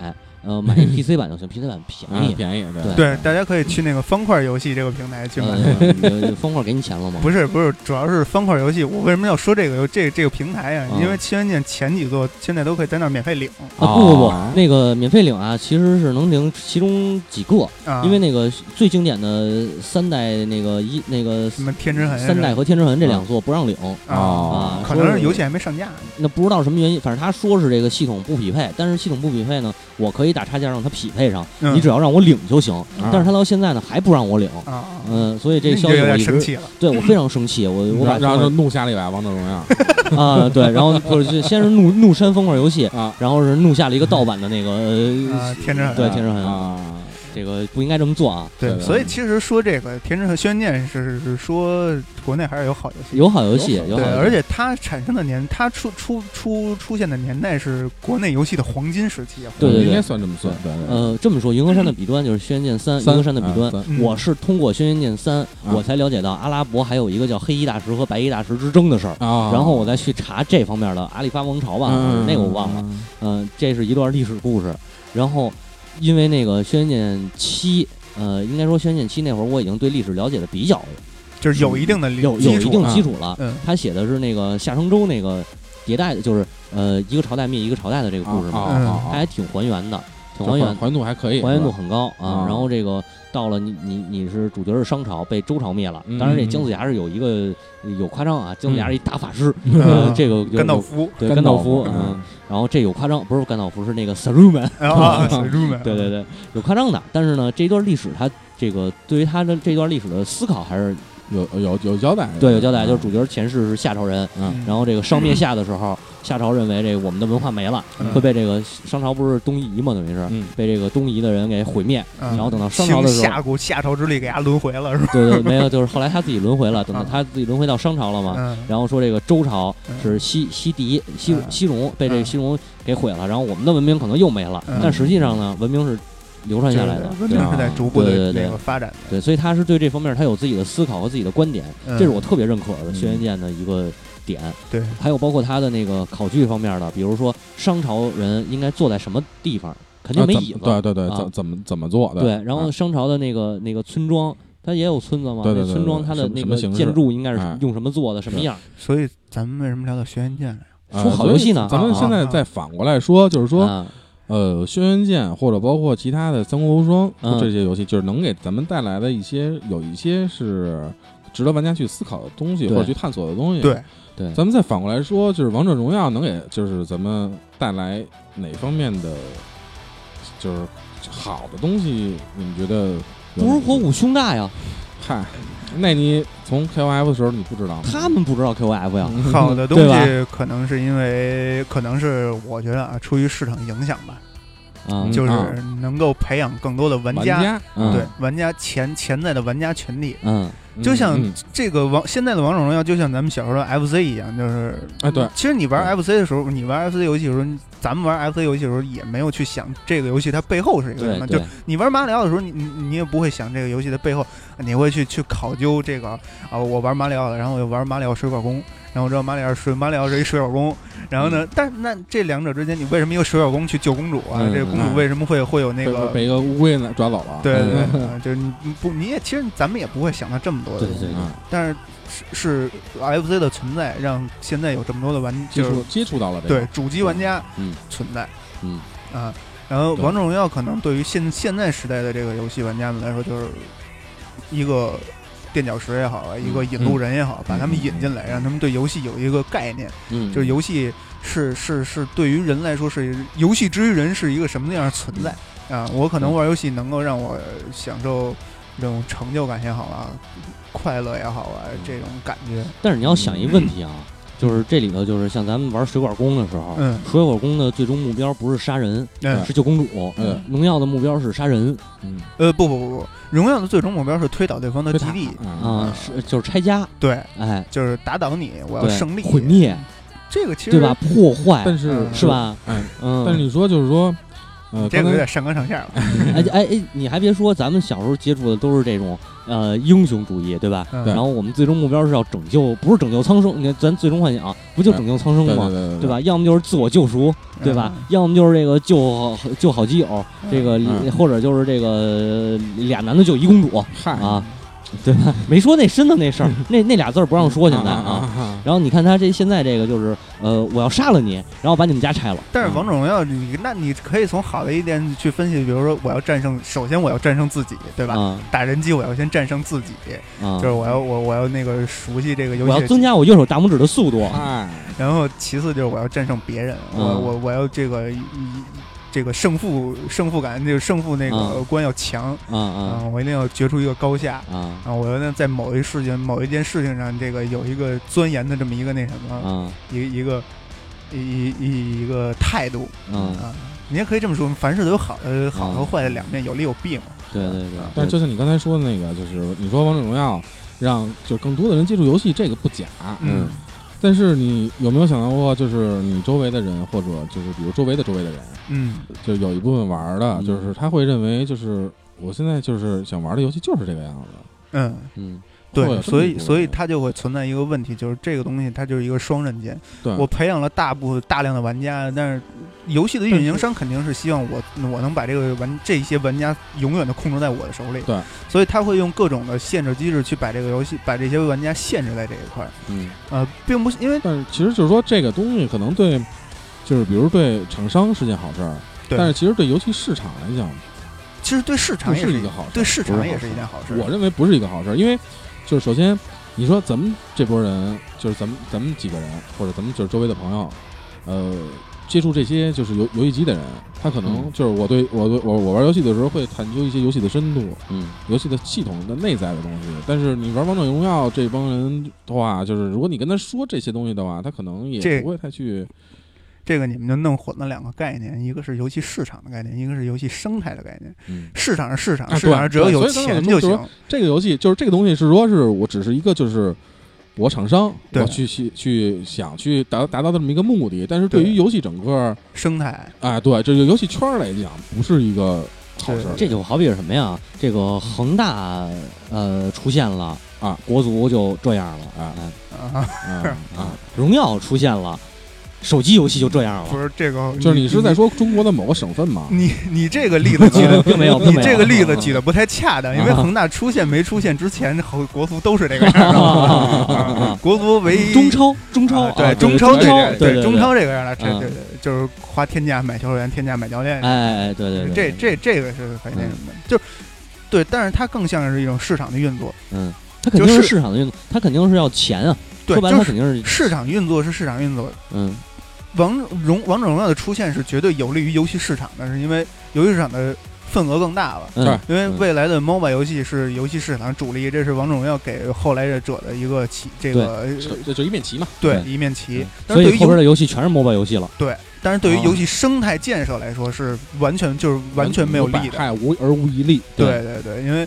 呃，买 <laughs> PC 版就行，PC 版便宜。啊便宜，对对对，大家可以去那个方块游戏这个平台去买。呃，方块给你钱了吗？不是不是，主要是方块游戏。我为什么要说这个这这个平台呀、啊因为《轩辕剑》前几座现在都可以在那儿免费领啊不不不哦，那个免费领啊，其实是能领其中几个，啊，因为那个最经典的三代那个一那个什么天之痕三代和天之痕这两座不让领，啊，哦可能是游戏还没上架。那不知道什么原因，反正他说是这个系统不匹配，但是系统不匹配呢，我可以打差价让它匹配上，嗯。你只要让我领就行。但是他到现在呢还不让我领，啊，嗯，所以这消息我一直点生气了。对我非常生气，我 <laughs> 我把然后就怒下了一把王者荣耀。<laughs> 啊对，然后就是先是怒怒删风块游戏，啊，然后是怒下了一个盗版的那个呃啊，天之痕对天之痕啊，这个不应该这么做啊，对，所以其实说这个《天之和》《轩辕剑》是是说国内还是有好游戏，有好游戏，有好游戏，而且它产生的年，它出出出出现的年代是国内游戏的黄金时期啊。对对对应该算这么算，对对。呃，这么说，银河山的彼端就是轩辕剑三，银三河山的彼端。我是通过轩辕剑三，我才了解到阿拉伯还有一个叫黑衣大石和白衣大石之争的事儿，啊，然后我再去查这方面的阿里发王朝吧，嗯那个我忘了。嗯、这是一段历史故事。然后，因为那个轩辕剑七，呃，应该说轩辕剑七那会儿我已经对历史了解的比较就是有一定的有有一定啊基础了。嗯他写的是那个夏商周那个迭代的，就是呃一个朝代灭一个朝代的这个故事嘛，啊啊啊它还挺还原的。挺还原，还原度还可以，还原度很高啊。啊然后这个到了你你你是主角是商朝被周朝灭了，嗯当然这嗯姜子牙是有一个有夸张啊，姜子牙是一大法师，<laughs> 这个有有甘道夫对甘甘道夫，嗯嗯，然后这有夸张，不是甘道夫是那个 Saruman，<laughs> 啊，水珠们，对对对，有夸张的。但是呢，这段历史它这个对于他的这段历史的思考还是有有有交代，对有交代，嗯就是主角前世是夏朝人，嗯。然后这个商灭夏的时候，夏朝认为这个我们的文化没了，嗯会被这个商朝不是东夷嘛，等于是嗯被这个东夷的人给毁灭。嗯。然后等到商朝的时候夏古夏朝之力给他轮回了是吧？对对，没有，就是后来他自己轮回了，<laughs> 等到啊他自己轮回到商朝了嘛。嗯。然后说这个周朝嗯。是西西狄西嗯。西戎被这个嗯。西戎给毁了，然后我们的文明可能又没了嗯，但实际上呢，文明是流传下来的对明是在逐步的对对对那个发展的，对，所以他是对这方面他有自己的思考和自己的观点，嗯这是我特别认可的嗯轩辕剑的一个点。对，还有包括他的那个考据方面的，比如说商朝人应该坐在什么地方，肯定没椅子。对对对，啊怎怎么怎么做的？对，然后啊商朝的那个那个村庄，它也有村子嘛，对对对那村庄对它的那个建筑应该是哎用什么做的，什么样？所以咱们为什么聊到轩辕剑来？呃说好游戏呢咱们啊现在再反过来说，就是说，啊呃，轩辕剑或者包括其他的三国无双嗯这些游戏，就是能给咱们带来的一些有一些是值得玩家去思考的东西，或者去探索的东西。，对，对，咱们再反过来说，就是王者荣耀能给就是咱们带来哪方面的就是好的东西？你们觉得？不如火舞胸大呀，嗨，<laughs> 那你从 KOF 的时候你不知道吗？他们不知道 KOF 呀。嗯好的 <laughs> 东西可能是因为，可能是我觉得啊，出于市场影响吧，啊嗯，就是啊能够培养更多的玩家，玩家，嗯。对玩家潜潜在的玩家群体。嗯就像嗯。这个王现在的王者荣耀，就像咱们小时候的 FC 一样，就是哎对。其实你玩 FC 的时候，你玩 FC 游戏的时候，咱们玩 FC 游戏的时候也没有去想这个游戏它背后是一个什么。就你玩马里奥的时候，你你你也不会想这个游戏的背后，你会去去考究这个啊，我玩马里奥的，然后我又玩马里奥水管工，然后我知道马里奥是马里奥是一水手工，然后呢，但那这两者之间，你为什么一个水手工去救公主啊？嗯这个公主嗯为什么会会有那个？被一个乌龟呢抓走了。对对就是你你不你也其实咱们也不会想到这么多的东西，对对对嗯，但是是是 FC 的存在让现在有这么多的玩就是接触接触到了，对主机玩家嗯存在嗯啊。然后王者荣耀可能对于现现在时代的这个游戏玩家们来说，就是一个垫脚石也好啊，一个引路人也好，把他们引进来，让他们对游戏有一个概念，嗯，就是游戏是是是对于人来说是游戏之于人是一个什么样的存在啊？我可能玩游戏能够让我享受这种成就感也好啊，快乐也好啊，这种感觉，但是你要想一个问题啊，就是这里头就是像咱们玩水管工的时候，嗯。水管工的最终目标不是杀人，嗯。是救公主。嗯。荣耀的目标是杀人。嗯，呃不不不不，荣耀的最终目标是推倒对方的基地，啊，啊，是就是拆家，对，哎，就是打倒你，我要胜利，毁灭，这个其实对吧？破坏。但是嗯。是？吧？嗯，嗯，但是你说就是说，呃，这个有点上纲上线了，<laughs> 哎哎哎，你还别说，咱们小时候接触的都是这种呃英雄主义，对吧？嗯然后我们最终目标是要拯救，不是拯救苍生。你看，咱最终幻想不就拯救苍生吗？对对对对？吧？要么就是自我救赎，对吧？要么就是这个救好救好基友，这个嗯或者就是这个呃俩男的救一公主嗨啊，对吧？没说那身的那事儿，<laughs> 那那俩字儿不让说现在啊然后你看他这现在这个就是呃，我要杀了你，然后把你们家拆了。但是王者荣耀，你那你可以从好的一点去分析，比如说我要战胜，首先我要战胜自己，对吧？啊打人机我要先战胜自己，啊就是！我要我我要那个熟悉这个游戏，我要增加我右手大拇指的速度。嗨，然后其次就是我要战胜别人，我嗯我我要这个一这个胜负胜负感，就是胜负那个嗯观要强啊啊啊，我一定要决出一个高下。啊啊，我要呢在某一事情、某一件事情上，这个有一个钻研的这么一个那什么，嗯一一个一一一个态度啊！啊。你也可以这么说，凡事都有好的好和坏的两面，有利有弊嘛。对对对。但就像你刚才说的那个，就是你说王者荣耀让就更多的人接触游戏，这个不假，嗯但是你有没有想到过，就是你周围的人，或者就是比如周围的周围的人，嗯。就有一部分玩的，嗯。就是他会认为，就是我现在就是想玩的游戏就是这个样子。嗯，嗯对，所以所以它就会存在一个问题，就是这个东西它就是一个双刃剑。对，我培养了大部大量的玩家，但是游戏的运营商肯定是希望我我能把这个玩这些玩家永远的控制在我的手里。对，所以他会用各种的限制机制去把这个游戏把这些玩家限制在这一块儿。嗯呃，并不是因为但是其实就是说这个东西可能对，就是比如对厂商是件好事儿，对但是其实对游戏市场来讲，其实对市场也一是一个好事对市场也是一件好事。我认为不是一个好事儿，因为就是首先你说咱们这波人，就是咱们咱们几个人，或者咱们就是周围的朋友，呃，接触这些就是游游戏机的人，他可能嗯就是我对我对我我玩游戏的时候会探究一些游戏的深度，嗯游戏的系统的内在的东西。但是你玩王者荣耀这帮人的话，就是如果你跟他说这些东西的话，他可能也不会太去。这个你们就弄混了两个概念，一个是游戏市场的概念，一个是游戏生态的概念。嗯，市场是市场，啊市场上只要有钱就行。这个游戏就是这个东西是说是我只是一个就是。我厂商，对我去去去想去达达到这么一个目的，但是对于游戏整个，生态，哎，对这个游戏圈儿来讲，不是一个好事儿。这就好比是什么呀？这个恒大呃出现了啊，国足就这样了啊，啊啊，荣耀出现了，手机游戏就这样了。不是这个，就是你是在说中国的某个省份吗？你你这个例子举 <laughs> 的并没有，并你这个例子举的不太恰当，因为啊恒大出现没出现之前，好国足都是这个样儿的。啊 <laughs> 国足唯一中超，中超啊，对啊中超对对中超这个样的，这嗯对对，就是花天价买球员，天价买教练，哎哎，对对对，这这这个是很那什么的，就是对，但是它更像是一种市场的运作，嗯，它肯定是是市场的运作，它肯定是要钱啊。对，说白了，就是它肯定是市场运作是市场运作。嗯王荣王者荣耀的出现是绝对有利于游戏市场的，是因为游戏市场的份额更大了。嗯，因为嗯未来的 MOBA 游戏是游戏市场主力，这是王者荣耀给后来者的一个旗，这个这这就一面旗嘛。对对一面旗嗯。所以但是对于游后边的游戏全是 MOBA 游戏了。对，但是对于哦游戏生态建设来说是完全就是完全没有利的。百害无而无一利，对对对，因为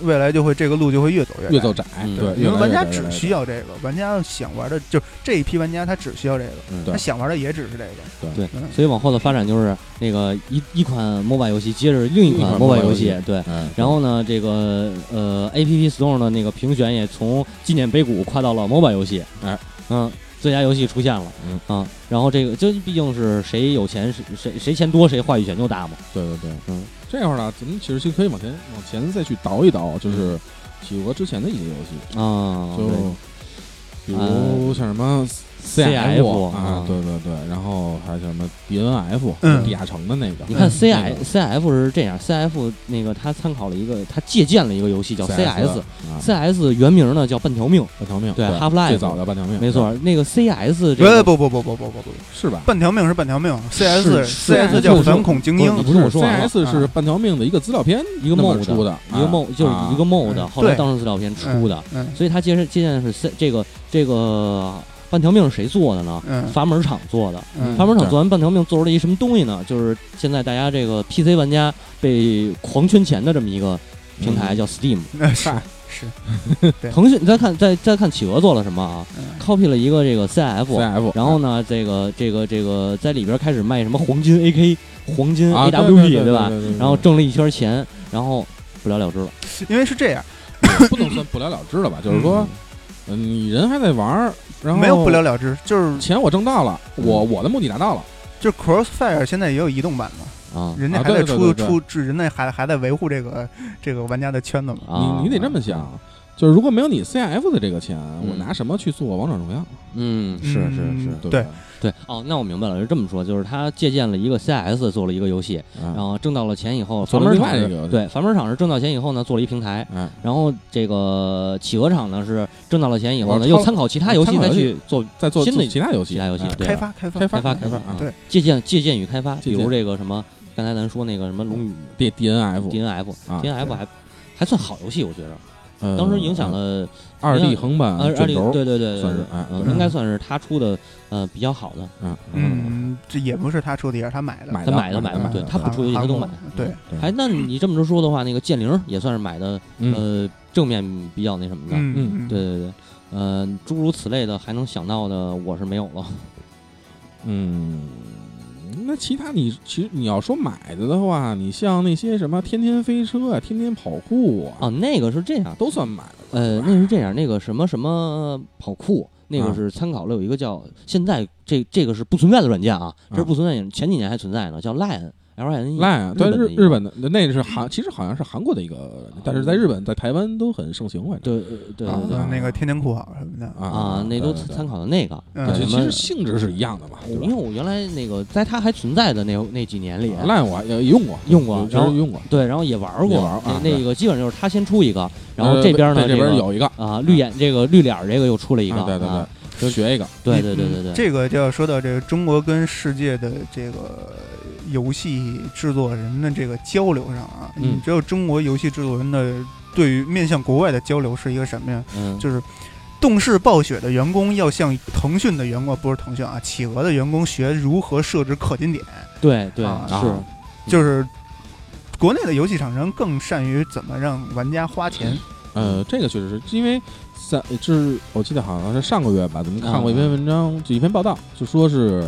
未来就会这个路就会越走越窄。越走窄。嗯对，因为玩家只需要这个，玩家想玩的就这一批玩家他只需要这个，他想玩的也只是这个。对。嗯，所以往后的发展就是那个一一款 MOBA 游戏接着另一款另一款 MOBA MOBA 游戏游，对。嗯，然后呢，这个呃，App Store 的那个评选也从纪念碑谷跨到了 MOBA 游戏，哎，嗯，最佳游戏出现了，嗯。啊，然后这个就毕竟是谁有钱谁谁谁钱多谁话语权就大嘛，对对对，嗯，这会儿呢，咱们其实就可以往前往前再去倒一倒，就是企鹅之前的一些游戏，啊，就比如像什么 CF 啊。啊，对对对，然后还有什么 DNF，嗯。地下城的那个，你看嗯 C 那 I 个。C F 是这样，C F 那个他参考了一个，他借鉴了一个游戏叫 C S。啊，C S 原名呢叫半条命，半条命，对对 Half-Life 最早的半条命，没错，那个 C S 这不个不不不不不不不，是吧？半条命是半条命，C S C S 叫反恐精英不是，不是我说完了 CS 是半条命的一个资料片，一个 mod 出的，一个 mod 就是一个 mod，嗯。后来当成资料片出的，嗯所以他借鉴借鉴的是 C 这个这个半条命是谁做的呢？嗯阀门厂做的。嗯阀门厂做完半条命做出了一什么东西呢？就是现在大家这个 PC 玩家被狂圈钱的这么一个平台嗯叫 Steam。那 <laughs> 是是，<laughs> 腾讯，你再看再再看企鹅做了什么啊嗯？copy 了一个这个 CF，CF，然后呢，这个这个这个在里边开始卖什么黄金 AK、黄金 AWP，对吧？？然后挣了一圈钱，然后不了了之了。因为是这样，不能算不了了之了吧？就是说，嗯，你人还在玩儿，然后没有不了了之，就是钱我挣到了，我我的目的达到了，就是 Crossfire 现在也有移动版嘛，啊人家啊还在出出，这人家还还在维护这个这个玩家的圈子嘛。啊！你你得这么想，就是如果没有你 CF 的这个钱，嗯。我拿什么去做王者荣耀？嗯，是是是，对对。对。哦，那我明白了，是这么说，就是他借鉴了一个 CS 做了一个游戏，啊然后挣到了钱以后，阀门厂对。阀门厂是挣到钱以后呢，做了一平台，哎，然后这个企鹅厂呢是挣到了钱以后呢，又参考其他游戏再去做再做新的其他游戏，其他游戏开发开发。开发开发开发啊，对。借鉴借鉴与开发，比如这个什么刚才咱说那个什么龙与 D D N F DNF 啊 DNF 还还算好游戏，我觉得呃当时影响了二 D 横版呃二卷 D，对对对对，算是应该算是他出的呃比较好的，嗯嗯，这也不是他出的，也是他买的，他买的买的，对他不出游戏他都买。对，还那你这么着说的话，那个剑灵也算是买的，嗯。呃，正面比较那什么的。嗯。嗯。对对对，呃，诸如此类的还能想到的，我是没有了。嗯，那其他你其实你要说买的的话，你像那些什么天天飞车啊、天天跑酷啊，哦，那个是这样，都算买的。呃，那是这样，那个什么什么跑酷，那个啊是参考了有一个叫现在这这个是不存在的软件啊，这不存在的，前几年还存在呢，叫 Line L I N E。Line 对日日本的那是韩，其实好像是韩国的一个，但是在日本在台湾都很盛行，反正对呃对啊对对呃那个天天酷好什么的，啊啊，那都参考的那个。其实性质是一样的嘛，因为我原来那个在它还存在的那那几年里，？Line 我也用过，用过然后用过，对，然后也玩过，玩啊那那个基本上就是他先出一个，然后呃这边呢这边有一个，啊绿眼这个绿脸这个又出了一个，啊对对啊对，学一个，对对对对对，嗯这个就要说到这个中国跟世界的这个游戏制作人的这个交流上啊，嗯。你知道中国游戏制作人的对于面向国外的交流是一个什么呀？嗯。就是动视暴雪的员工要向腾讯的员工，不是腾讯啊，企鹅的员工学如何设置氪金点，对对啊是。啊就是国内的游戏厂商更善于怎么让玩家花钱。呃，这个确实是因为在是我记得好像是上个月吧，咱们看过一啊篇文章，就一篇报道，就说是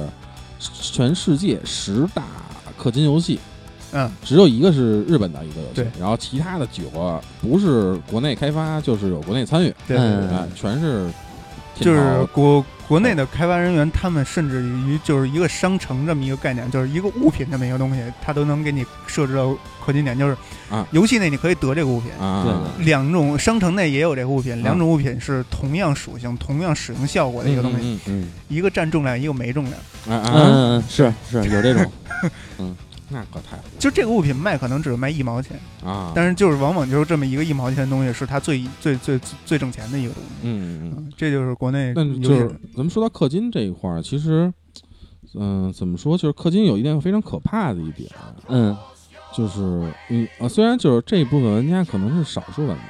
全世界十大氪金游戏，嗯，只有一个是日本的一个游戏对，然后其他的九个不是国内开发，就是有国内参与，对，嗯哎，全是天就是国国内的开发人员，他们甚至于就是一个商城这么一个概念，就是一个物品这么一个东西，他都能给你设置到氪金点，就是啊。游戏内你可以得这个物品。啊，对两种商城内也有这个物品，两种物品是同样属性、同样使用效果的一个东西，嗯嗯一个占重量，一个没重量。嗯，啊。嗯啊，嗯是是有这种，<laughs> 那可太了就这个物品卖可能只卖一毛钱，啊，但是就是往往就是这么一个一毛钱的东西，是它最最最最挣钱的一个东西。嗯嗯这就是国内但游戏就是咱们说到氪金这一块儿，其实，嗯、怎么说，就是氪金有一点非常可怕的一点，嗯就是嗯啊，虽然就是这一部分玩家可能是少数玩家，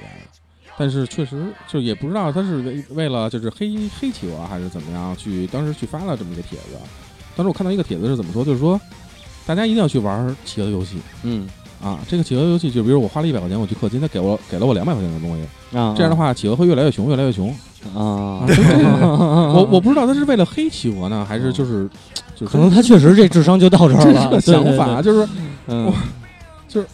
但是确实就也不知道他是为为了就是黑黑企鹅还是怎么样去当时去发了这么一个帖子。当时我看到一个帖子是怎么说，就是说大家一定要去玩企鹅游戏。嗯。啊，这个企鹅游戏就比如我花了一百块钱我去氪金，他给我给了我两百块钱的东西，啊，这样的话企鹅会越来越穷，越来越穷。啊，我我不知道他是为了黑企鹅呢，还是就是就是可能他确实这智商就到这儿这了，个 <laughs> 想法，，就是对对对嗯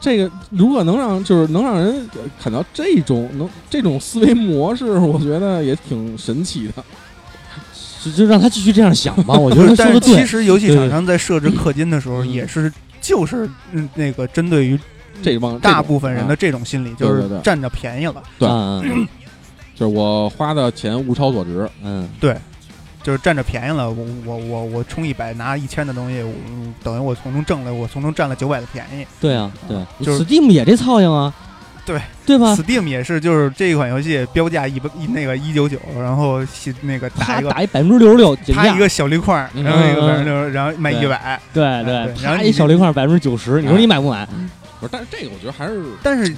这个如果能让就是能让人看到这种能这种思维模式，我觉得也挺神奇的。就就让他继续这样想吧，我觉得但是说的对，其实游戏厂商在设置氪金的时候，嗯也是就是嗯那个针对于这帮大部分人的啊这种心理，就是占着便宜了，对就是我花的钱物超所值，嗯对就是占着便宜了。我我我我充一百拿一千的东西，我等于我从中挣了，我从中占了九百的便宜。对啊对就是 Steam 也这操性啊，对对吧？Steam 也是，就是这一款游戏标价一百一那个一九九，然后是那个打一个打一百分之六十六它一，个小绿块儿，嗯然后一个嗯百分之六十，然后卖对一百。对对然后你一小绿块百分之九十，你说你买不买？不是？但是这个我觉得还是但是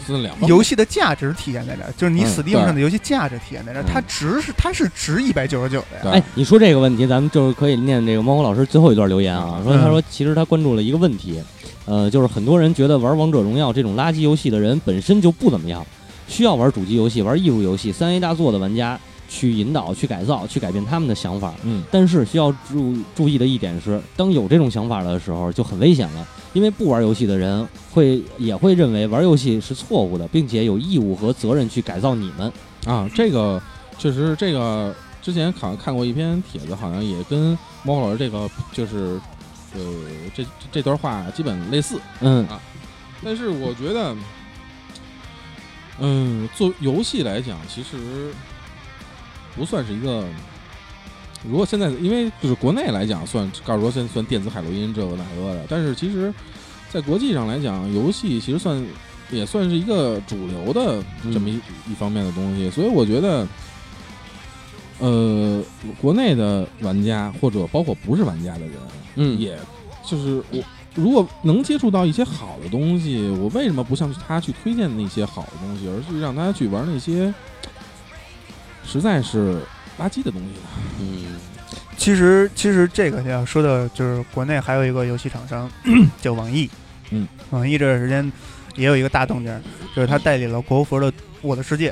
游戏的价值体现在这儿，就是你嗯 Steam 上的游戏价值体现在这儿，嗯它值是它是值一百九十九的呀。对哎，你说这个问题，咱们就是可以念这个猫火老师最后一段留言啊，嗯说他说其实他关注了一个问题，呃，就是很多人觉得玩王者荣耀这种垃圾游戏的人本身就不怎么样，需要玩主机游戏、玩艺术游戏、三 A 大作的玩家去引导、去改造、去改变他们的想法。嗯但是需要注注意的一点是，当有这种想法的时候就很危险了，因为不玩游戏的人会也会认为玩游戏是错误的，并且有义务和责任去改造你们。啊，这个确实这个之前好像看过一篇帖子，好像也跟猫老师这个就是呃这这段话基本类似。嗯啊但是我觉得，嗯，做游戏来讲，其实不算是一个。如果现在因为就是国内来讲，算告诉说现在算电子海洛因这个那个的，但是其实，在国际上来讲，游戏其实算也算是一个主流的这么一、一方面的东西，所以我觉得，呃，国内的玩家或者包括不是玩家的人，嗯。也就是我如果能接触到一些好的东西，我为什么不向他去推荐那些好的东西，而是让他去玩那些实在是垃圾的东西呢？嗯。其实其实这个要说的就是国内还有一个游戏厂商 <clears throat> 叫网易，嗯，网易这段时间也有一个大动静，就是他代理了国服的《我的世界》。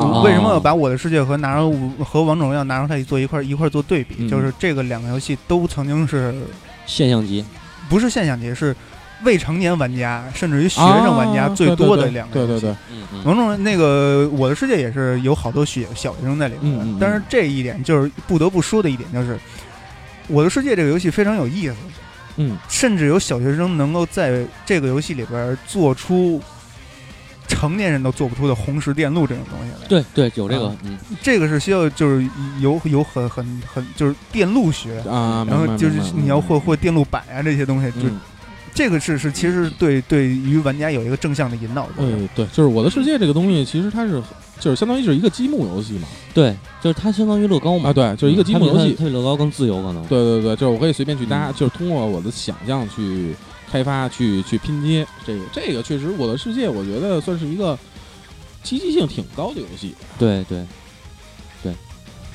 啊为什么要把我的世界和拿出和王者荣耀拿出来做一块一块做对比？嗯。就是这个两个游戏都曾经是现象级，不是现象级，是未成年玩家甚至于学生玩家最多的两个游戏。对对对，王者那个《我的世界》也是有好多学小学生在里面的，嗯嗯嗯。但是这一点就是不得不说的一点，就是我的世界》这个游戏非常有意思，嗯，甚至有小学生能够在这个游戏里边做出成年人都做不出的红石电路这种东西来。对对，有这个这个是需要就是有有很很很就是电路学，啊，然后就是你要会会电路板啊这些东西，就嗯。这个是是其实对对于玩家有一个正向的引导作用。哎，对，就是我的世界这个东西，其实它是就是相当于是一个积木游戏嘛，对，就是它相当于乐高嘛，啊，对，就是一个积木游戏。它比它，比乐高更自由可能。对对对，就是我可以随便去搭，嗯。就是通过我的想象去开发、去去拼接。这个这个确实，我的世界我觉得算是一个积极性挺高的游戏。对对对，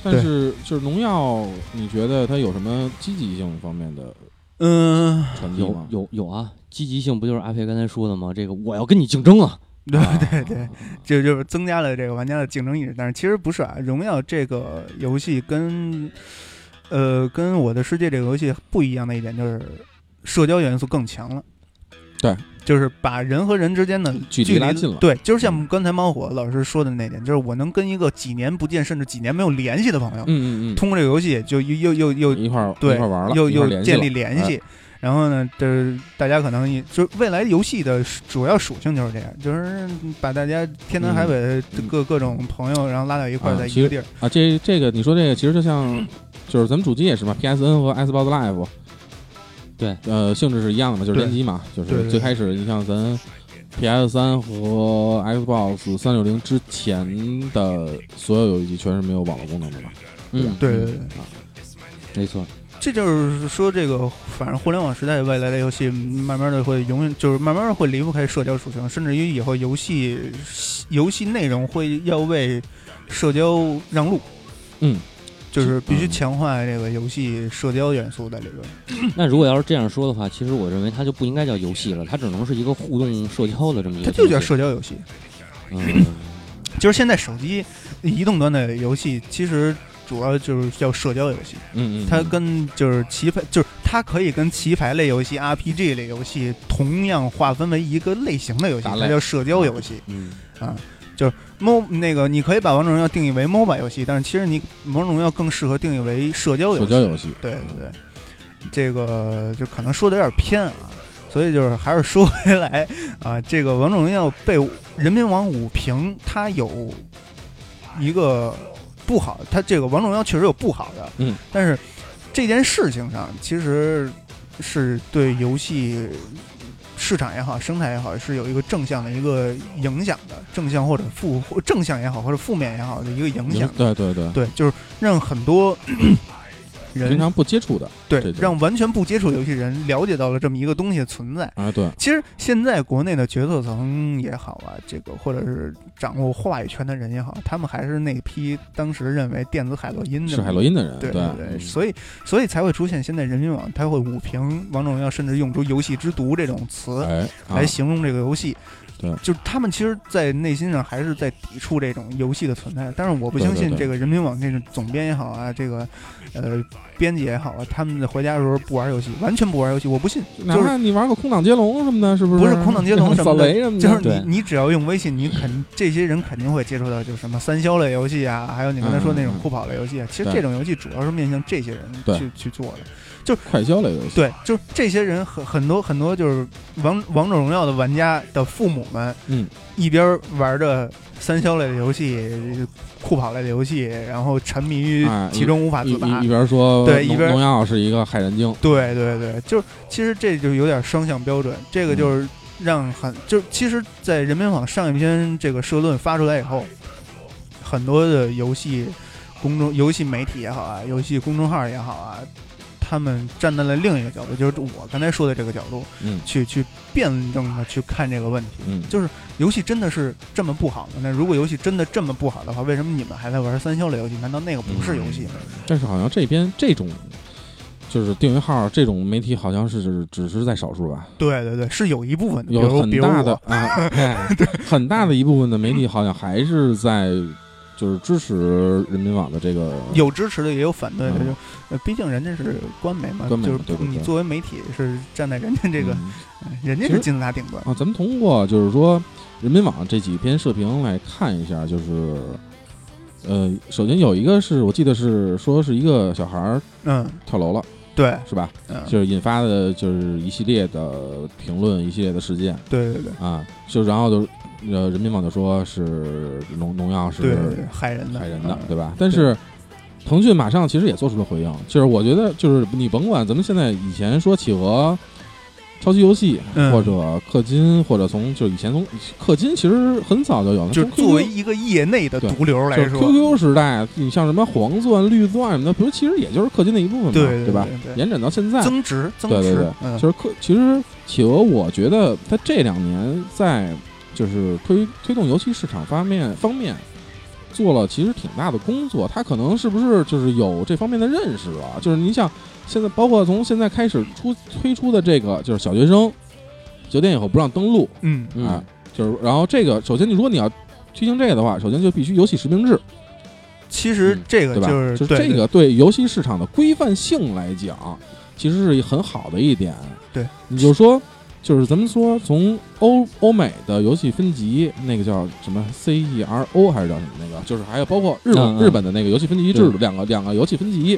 但是就是农药，你觉得它有什么积极性方面的嗯，有？有有啊，积极性不就是阿飞刚才说的吗？这个我要跟你竞争啊！<laughs> 对啊对对，就就是增加了这个玩家的竞争意识。但是其实不是啊，荣耀这个游戏跟呃跟我的世界这个游戏不一样的一点就是社交元素更强了。对，就是把人和人之间的距离拉近了对，就是像刚才猫火老师说的那点，就是我能跟一个几年不见甚至几年没有联系的朋友，嗯嗯嗯，通过这个游戏就又又又又一块儿对一块儿玩了，又又建立联系。然后呢，就是大家可能也就未来游戏的主要属性就是这样，就是把大家天南海北的嗯各、各种朋友，然后拉到一块在一个地儿。啊，这这个你说这个其实就像，就是咱们主机也是嘛，PSN 和 Xbox Live，对，呃，性质是一样的嘛，就是联机嘛，就是最开始你像咱 PS 三和 Xbox 三六零之前的所有游戏全是没有网络功能的嘛，嗯，对对对啊，没错，这就是说，这个反正互联网时代未来的游戏，慢慢的会永远就是慢慢的会离不开社交属性，甚至于以后游戏游戏内容会要为社交让路。嗯，就是必须嗯强化这个游戏社交元素在里边。那如果要是这样说的话，其实我认为它就不应该叫游戏了，它只能是一个互动社交的这么一个。它就叫社交游戏。嗯，<laughs> 就是现在手机移动端的游戏，其实主要就是叫社交游戏。嗯嗯，它跟就是棋牌，就是它可以跟棋牌类游戏、RPG 类游戏同样划分为一个类型的游戏，它叫社交游戏。嗯，mo 那个你可以把王者荣耀定义为 MOBA 游戏，但是其实你王者荣耀更适合定义为社交游戏。社交游戏，对对对，这个就可能说的有点偏啊，所以就是还是说回来啊，这个王者荣耀被人民网五评，它有一个不好，它这个王者荣耀确实有不好的，嗯，但是这件事情上其实是对游戏。市场也好，生态也好，是有一个正向的一个影响的，正向或者负正向也好，或者负面也好的一个影响。对对对，对，就是让很多人平常不接触的。对让完全不接触游戏人了解到了这么一个东西的存在。啊，对，其实现在国内的决策层也好啊，这个或者是掌握话语权的人也好，他们还是那批当时认为电子海洛因的是海洛因的人，对对对，嗯。所以所以才会出现现在人民网它会武评王者荣耀，甚至用出“游戏之毒”这种词来形容这个游戏。对就是他们其实，在内心上还是在抵触这种游戏的存在。但是我不相信这个人民网这种总编也好啊，这个呃编辑也好啊，他们在回家的时候不玩游戏，完全不玩游戏，我不信。哪就是怕你玩个空档接龙什么的，是不是不是空档接龙什么的雷什么的，<laughs> 就是你，你只要用微信，你肯这些人肯定会接触到，就是什么三消类游戏啊，还有你刚才说那种酷跑类游戏啊。其实这种游戏主要是面向这些人去去做的。快消类游戏，对，就是这些人很很多很多就是王王者荣耀的玩家的父母们，嗯，一边玩着三消类的游戏、酷跑类的游戏，然后沉迷于哎其中无法自拔一一。边说对一边荣耀是一个害人精，对对对，就其实这就有点双向标准，这个就是让很就其实，在人民网上一篇这个社论发出来以后，很多的游戏公众、游戏媒体也好啊，游戏公众号也好啊，他们站在了另一个角度，就是我刚才说的这个角度，嗯去去辩证的去看这个问题。嗯，就是游戏真的是这么不好吗？那如果游戏真的这么不好的话，为什么你们还在玩三消类游戏？难道那个不是游戏吗？但是好像这边这种就是订阅号这种媒体好像是只只是在少数吧，对对对，是有一部分的，有很大的我啊，对 <laughs> 很大的一部分的媒体好像还是在就是支持人民网的这个有支持的，也有反对的，嗯。就呃，毕竟人家是官媒嘛，官媒就是你作为媒体是站在人家这个，人家是金字塔顶端。啊，咱们通过就是说人民网这几篇社评来看一下，就是呃，首先有一个是我记得是说是一个小孩儿嗯。跳楼了，对，是吧？嗯，就是引发的就是一系列的评论，一系列的事件对对对啊，就然后就呃人民网就说是农农药是对对对，害人的，害人的嗯，对吧？但是腾讯马上其实也做出了回应，就是我觉得就是你甭管咱们现在以前说企鹅。超级游戏，嗯。或者氪金，或者从就以前从氪金其实很早就有了，就是从 QQ 作为一个业内的对毒瘤来就是说，QQ 时代，你像什么黄钻、绿钻什么的，不是其实也就是氪金的一部分嘛，对吧？对对，延展到现在，增值增值。对对对，嗯，就是氪，其实企鹅，我觉得它这两年在就是推推动游戏市场方面方面做了其实挺大的工作，它可能是不是就是有这方面的认识了？就是你想现在，包括从现在开始出推出的这个，就是小学生九点以后不让登录，嗯嗯啊，就是然后这个首先你如果你要推行这个的话，首先就必须游戏实名制，其实嗯这个对吧？就是这个对游戏市场的规范性来讲，其实是一很好的一点。对，你就说，就是咱们说从欧欧美的游戏分级，那个叫什么 C E R O 还是叫什么那个，就是还有包括日本、嗯嗯日本的那个游戏分级制度，对两个两个游戏分级。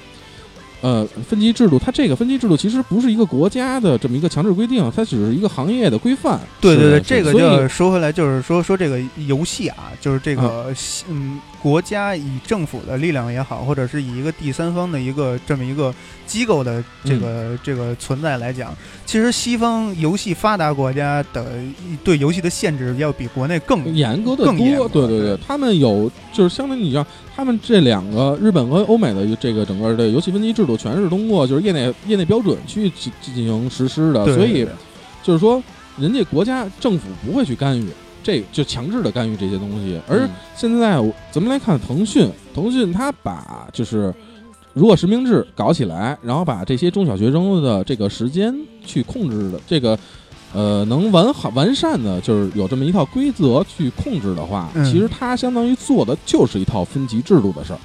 呃，分级制度，它这个分级制度其实不是一个国家的这么一个强制规定，它只是一个行业的规范。对对对，这个就说回来，就是说说这个游戏啊，就是这个嗯，国家以政府的力量也好，或者是以一个第三方的一个这么一个机构的这个、这个存在来讲，其实西方游戏发达国家的对游戏的限制要比国内更严格的多，更对对对，他们有就是相当于你像他们这两个日本和欧美的这个整个的游戏分级制度，全是通过就是业内业内标准去进进行实施的，对所以就是说人家国家政府不会去干预，这就强制的干预这些东西。而嗯现在我咱们来看腾讯，腾讯它把就是如果实名制搞起来，然后把这些中小学生的这个时间去控制的这个。呃，能完好完善的，就是有这么一套规则去控制的话，嗯。其实它相当于做的就是一套分级制度的事儿，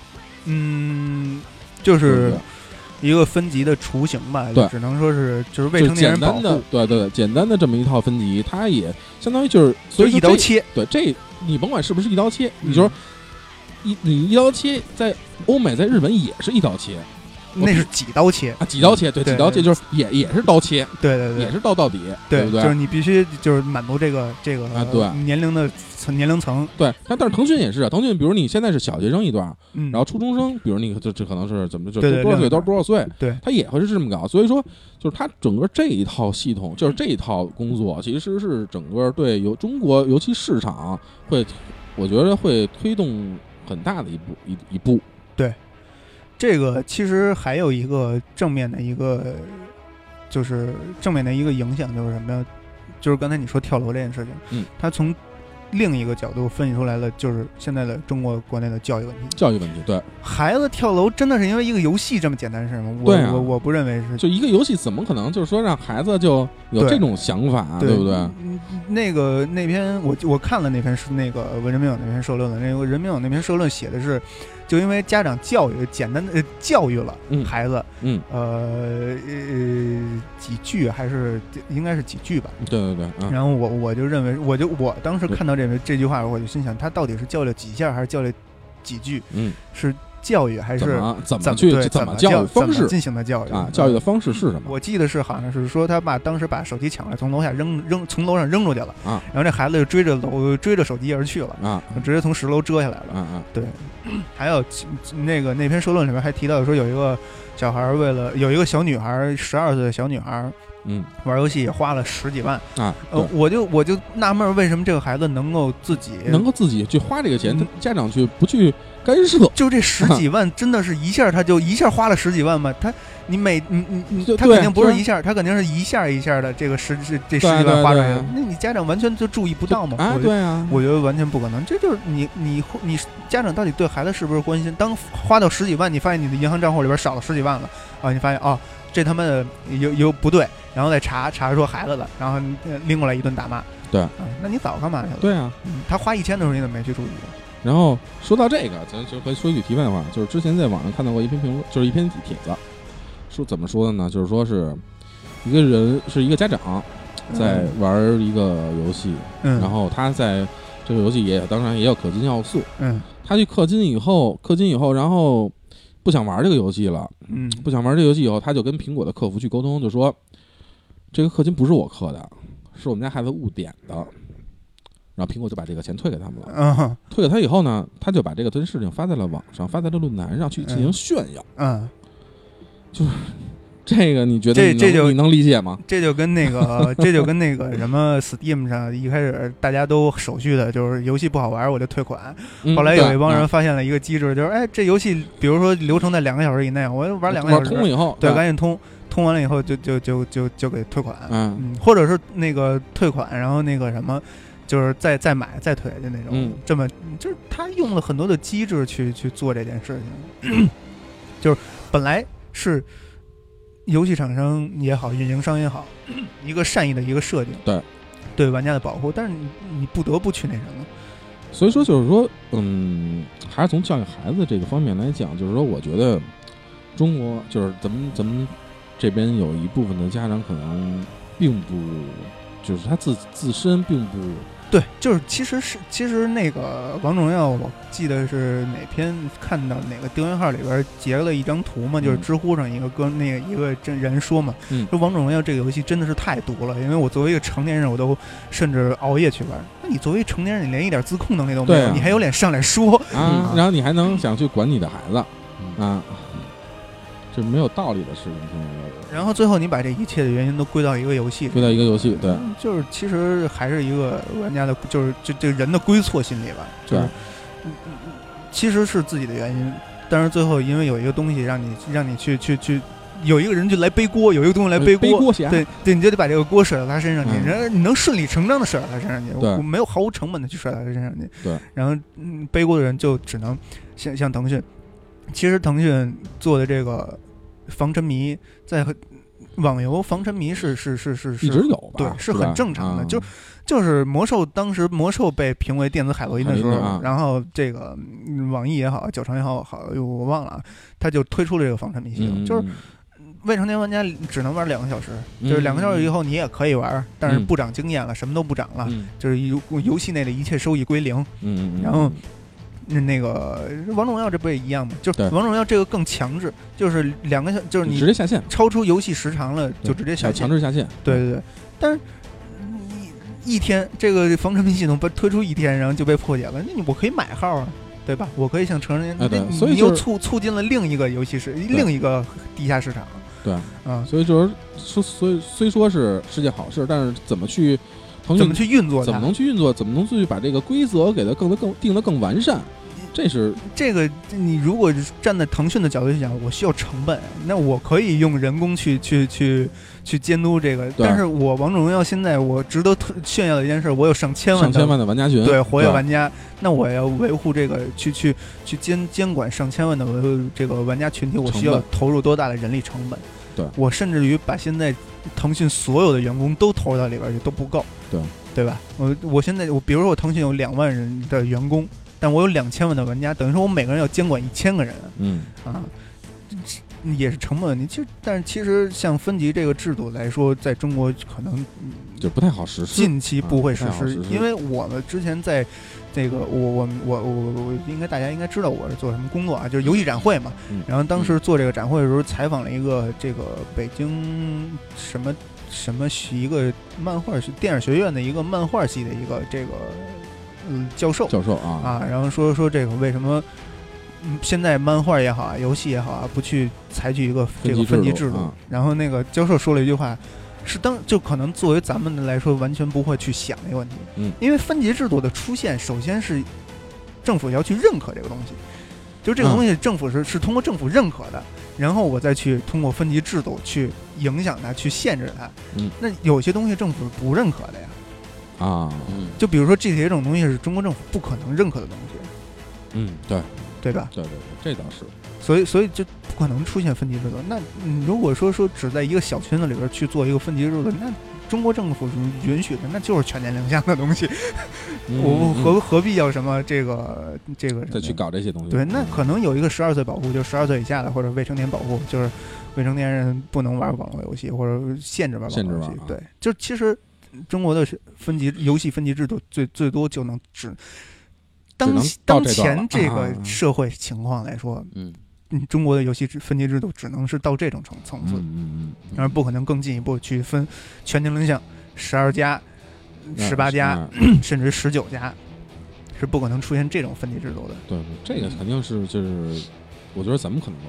嗯，就对是对一个分级的雏形吧，对。只能说是就是未成是年人保简单的护，，对对对，简单的这么一套分级，它也相当于就是，所以一刀切，对，这你甭管是不是一刀切，嗯。你就是一你一刀切，在欧美在日本也是一刀切那是几刀切，啊，几刀切，对，对几刀切就是也也是刀切，对对对也，是刀到底，对，不对？就是你必须就是满足这个这个啊对年龄的层年龄层，对，但但是腾讯也是啊，腾讯比如你现在是小学生一段，嗯，然后初中生，比如你这这可能是怎么就对对多少岁到多少岁，对他也会是这么搞。所以说，就是他整个这一套系统，就是这一套工作，其实是整个对由中国尤其市场会，我觉得会推动很大的一步一一步。这个其实还有一个正面的一个，就是正面的一个影响就是什么呀？就是刚才你说跳楼这件事情，嗯，它从另一个角度分析出来了，就是现在的中国国内的教育问题。教育问题，对，孩子跳楼真的是因为一个游戏这么简单是吗？我对啊我我不认为是。就一个游戏怎么可能就是说让孩子就有这种想法，对不对？嗯那个那篇我我看了那篇是那个文人民网那篇社论了，那个人民有那篇社论写的是，就因为家长教育简单的、呃、教育了嗯。孩子，嗯，呃呃几句还是应该是几句吧。对对对，嗯，然后我我就认为，我就我当时看到这这句话，我就心想，他到底是教了几下，还是教了几句？嗯，是教育还是怎么怎怎么去对怎么教育怎方式么进行的教育啊？教育的方式是什么？我记得是好像是说他爸当时把手机抢来，从楼下扔扔从楼上扔出去了啊，然后这孩子就追着楼追着手机而去了，啊直接从十楼折下来了。对，还有那个那篇社论里面还提到说有一个小孩儿为了有一个小女孩儿十二岁的小女孩儿嗯玩游戏也花了十几万，啊，呃，我就我就纳闷儿为什么这个孩子能够自己能够自己去花这个钱，家长去不去干涉？<laughs> 就这十几万，真的是一下他就一下花了十几万吗？他你每你你你他肯定不是一下，他肯定是一下一下的这个十这这十几万花出来的，那你家长完全就注意不到吗？啊，我觉得对啊，我觉得完全不可能，这就是你你你家长到底对孩子是不是关心？当花到十几万，你发现你的银行账户里边少了十几万了啊，你发现哦，这他妈的有有不对，然后再查查说孩子的，然后呃拎过来一顿打骂。对啊，那你早干嘛去了？对啊。嗯，他花一千的时候你怎么没去注意？然后说到这个，咱就可以说一句题外话，就是之前在网上看到过一篇评论，就是一篇帖子，说怎么说的呢？就是说是一个人是一个家长在玩一个游戏，嗯，然后他在这个游戏也当然也有氪金要素，嗯他去氪金以后，氪金以后，然后不想玩这个游戏了，嗯不想玩这个游戏以后，他就跟苹果的客服去沟通，就说这个氪金不是我氪的，是我们家孩子误点的。然后苹果就把这个钱退给他们了。嗯退给他以后呢，他就把这个这件事情发在了网上，发在了论坛上去进行炫耀。嗯，这个你觉得你这这就你能理解吗？这就跟那个这就跟那个什么 Steam 上一开始大家都手续的，就是游戏不好玩我就退款。嗯后来有一帮人发现了一个机制，就是哎这游戏比如说流程在两个小时以内，我玩两个小时，玩通以后，对，赶紧通，通完了以后就就就就就给退款。嗯嗯，或者是那个退款，然后那个什么，就是再再买再退的那种，嗯这么就是他用了很多的机制去去做这件事情，<clears throat> 就是本来是游戏厂商也好，运营商也好，<clears throat> 一个善意的一个设定，对。对玩家的保护，但是你你不得不去那什么，所以说就是说，嗯，还是从教育孩子这个方面来讲，就是说，我觉得中国就是咱们咱们这边有一部分的家长可能并不，就是他自自身并不对，就是其实是其实那个王者荣耀，我记得是哪篇看到哪个订阅号里边截了一张图嘛，就是嗯知乎上一个哥那个一个真人说嘛，嗯说王者荣耀这个游戏真的是太毒了，因为我作为一个成年人，我都甚至熬夜去玩。那你作为成年人，你连一点自控能力都没有，啊你还有脸上来说？啊，嗯然后你还能想去管你的孩子嗯啊，这没有道理的事情，然后最后你把这一切的原因都归到一个游戏归到一个游戏，对。嗯就是其实还是一个玩家的，就是这这人的归错心理吧，就是对嗯嗯嗯其实是自己的原因，但是最后因为有一个东西让你让你去去去，有一个人就来背锅，有一个东西来背锅，背锅侠，对对，你就得把这个锅甩到他身上去，嗯。然后你能顺理成章的甩到他身上去，对我没有毫无成本的去甩到他身上去。对，然后嗯，背锅的人就只能像像腾讯，其实腾讯做的这个防沉迷，在网游防沉迷是是是是是一直有吧，对是很正常的啊。就就是魔兽当时魔兽被评为电子海洛因的时候，然后这个嗯网易也好，九成也好，好我忘了啊，他就推出了这个防沉迷系统，嗯，就是嗯未成年玩家只能玩两个小时，嗯。就是两个小时以后你也可以玩，但是嗯不长经验了，什么都不长了，嗯就是游游戏内的一切收益归零。然后那那个王者荣耀这不也一样吗？就是王者荣耀这个更强制，就是两个小，就是你直接下线，超出游戏时长了就直接下线强。制下线，对对对，但是一一天这个防沉迷系统被推出一天，然后就被破解了，那你我可以买号啊，对吧？我可以向成人，所以就是促促进了另一个游戏市，另一个地下市场。对，啊，所以就是说，所以虽说是是件好事，但是怎么去腾讯怎么去运作？怎么能去运作，怎么能去把这个规则给它更的更定的更完善，这是这个你如果站在腾讯的角度去讲，我需要成本，那我可以用人工去去去去监督这个。但是我王者荣耀现在我值得特炫耀的一件事，我有上千万的上千万的玩家群，对活跃玩家，那我要维护这个去去去监监管上千万的维护这个玩家群体，我需要投入多大的人力成本？对。我甚至于把现在腾讯所有的员工都投入到里边去都不够，对。对吧？我我现在我比如说我腾讯有两万人的员工，但我有两千万的玩家，等于说我每个人要监管一千个人嗯，啊。也是成本问题，其实，但是其实像分级这个制度来说，在中国可能就不太好实施。近期不会实施因为我们之前在这个我我我我我应该大家应该知道我是做什么工作啊，就是游戏展会嘛。嗯然后当时做这个展会的时候，采访了一个这个北京什么什么系一个漫画系电影学院的一个漫画系的一个这个嗯教授教授啊，啊，然后说说这个为什么。嗯，现在漫画也好啊，游戏也好啊，不去采取一个这个分分级制度。然后那个教授说了一句话，是当就可能作为咱们来说，完全不会去想的一个问题。嗯，因为分级制度的出现，首先是政府要去认可这个东西，就这个嗯东西政府是、是通过政府认可的，然后我再去通过分级制度去影响它，去限制它。嗯，那有些东西政府是不认可的呀，啊，嗯，就比如说 GTA 这种东西是中国政府不可能认可的东西，嗯，对对吧？对对对，这倒是，所以，所以就不可能出现分级制度。那你如果说说只在一个小圈子里边去做一个分级制度，那中国政府是允许的，那就是全年龄向的东西。我嗯何何必要什么这个这个再去搞这些东西？对，那可能有一个十二岁保护，就十二岁以下的或者未成年保护，就是未成年人不能玩网络游戏或者限制玩网络游戏。对，就其实中国的分级游戏分级制度最最多就能只当能当前这啊个社会情况来说，嗯，嗯中国的游戏制分级制度只能是到这种层层次，嗯嗯然而不可能更进一步去分全年龄向十二加、十八加，嗯 <clears throat> 甚至十九加，是不可能出现这种分级制度的。对，这个肯定是就是，我觉得咱们可能都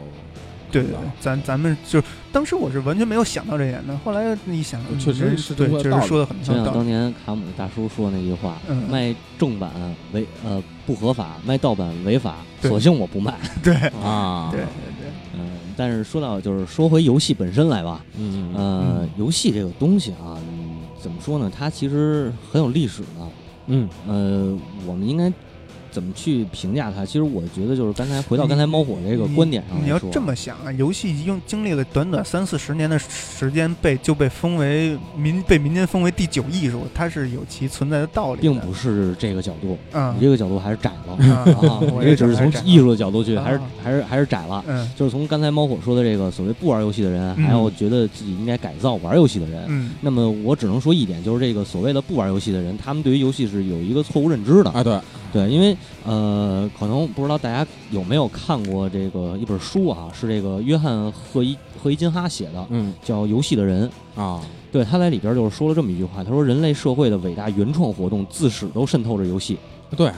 对咱咱们就是当时我是完全没有想到这点的，后来一想，嗯确实是对，确实说的很就像有道理。当年卡姆大叔说那句话：“嗯卖正版违呃不合法，卖盗版违法，索性我不卖。<laughs> 对啊，对对对，”嗯，但是说到就是说回游戏本身来吧，嗯，嗯呃嗯，游戏这个东西啊，嗯怎么说呢？它其实很有历史的。嗯呃，我们应该怎么去评价它？其实我觉得就是刚才回到刚才猫火这个观点上来说，你要这么想啊，游戏用经历了短短三四十年的时间被就被封为民被民间封为第九艺术，它是有其存在的道理的，并不是这个角度，嗯你这个角度还是窄了啊啊！我你这只是从艺术的角度去，啊还是还是还是窄了。嗯就是从刚才猫火说的这个所谓不玩游戏的人，嗯还有觉得自己应该改造玩游戏的人。嗯那么我只能说一点，就是这个所谓的不玩游戏的人，他们对于游戏是有一个错误认知的。啊，对，对，因为呃，可能不知道大家有没有看过这个一本书啊，是这个约翰赫伊赫伊金哈写的，嗯叫《游戏的人》。啊，对，他在里边就是说了这么一句话，他说人类社会的伟大原创活动自始都渗透着游戏。对，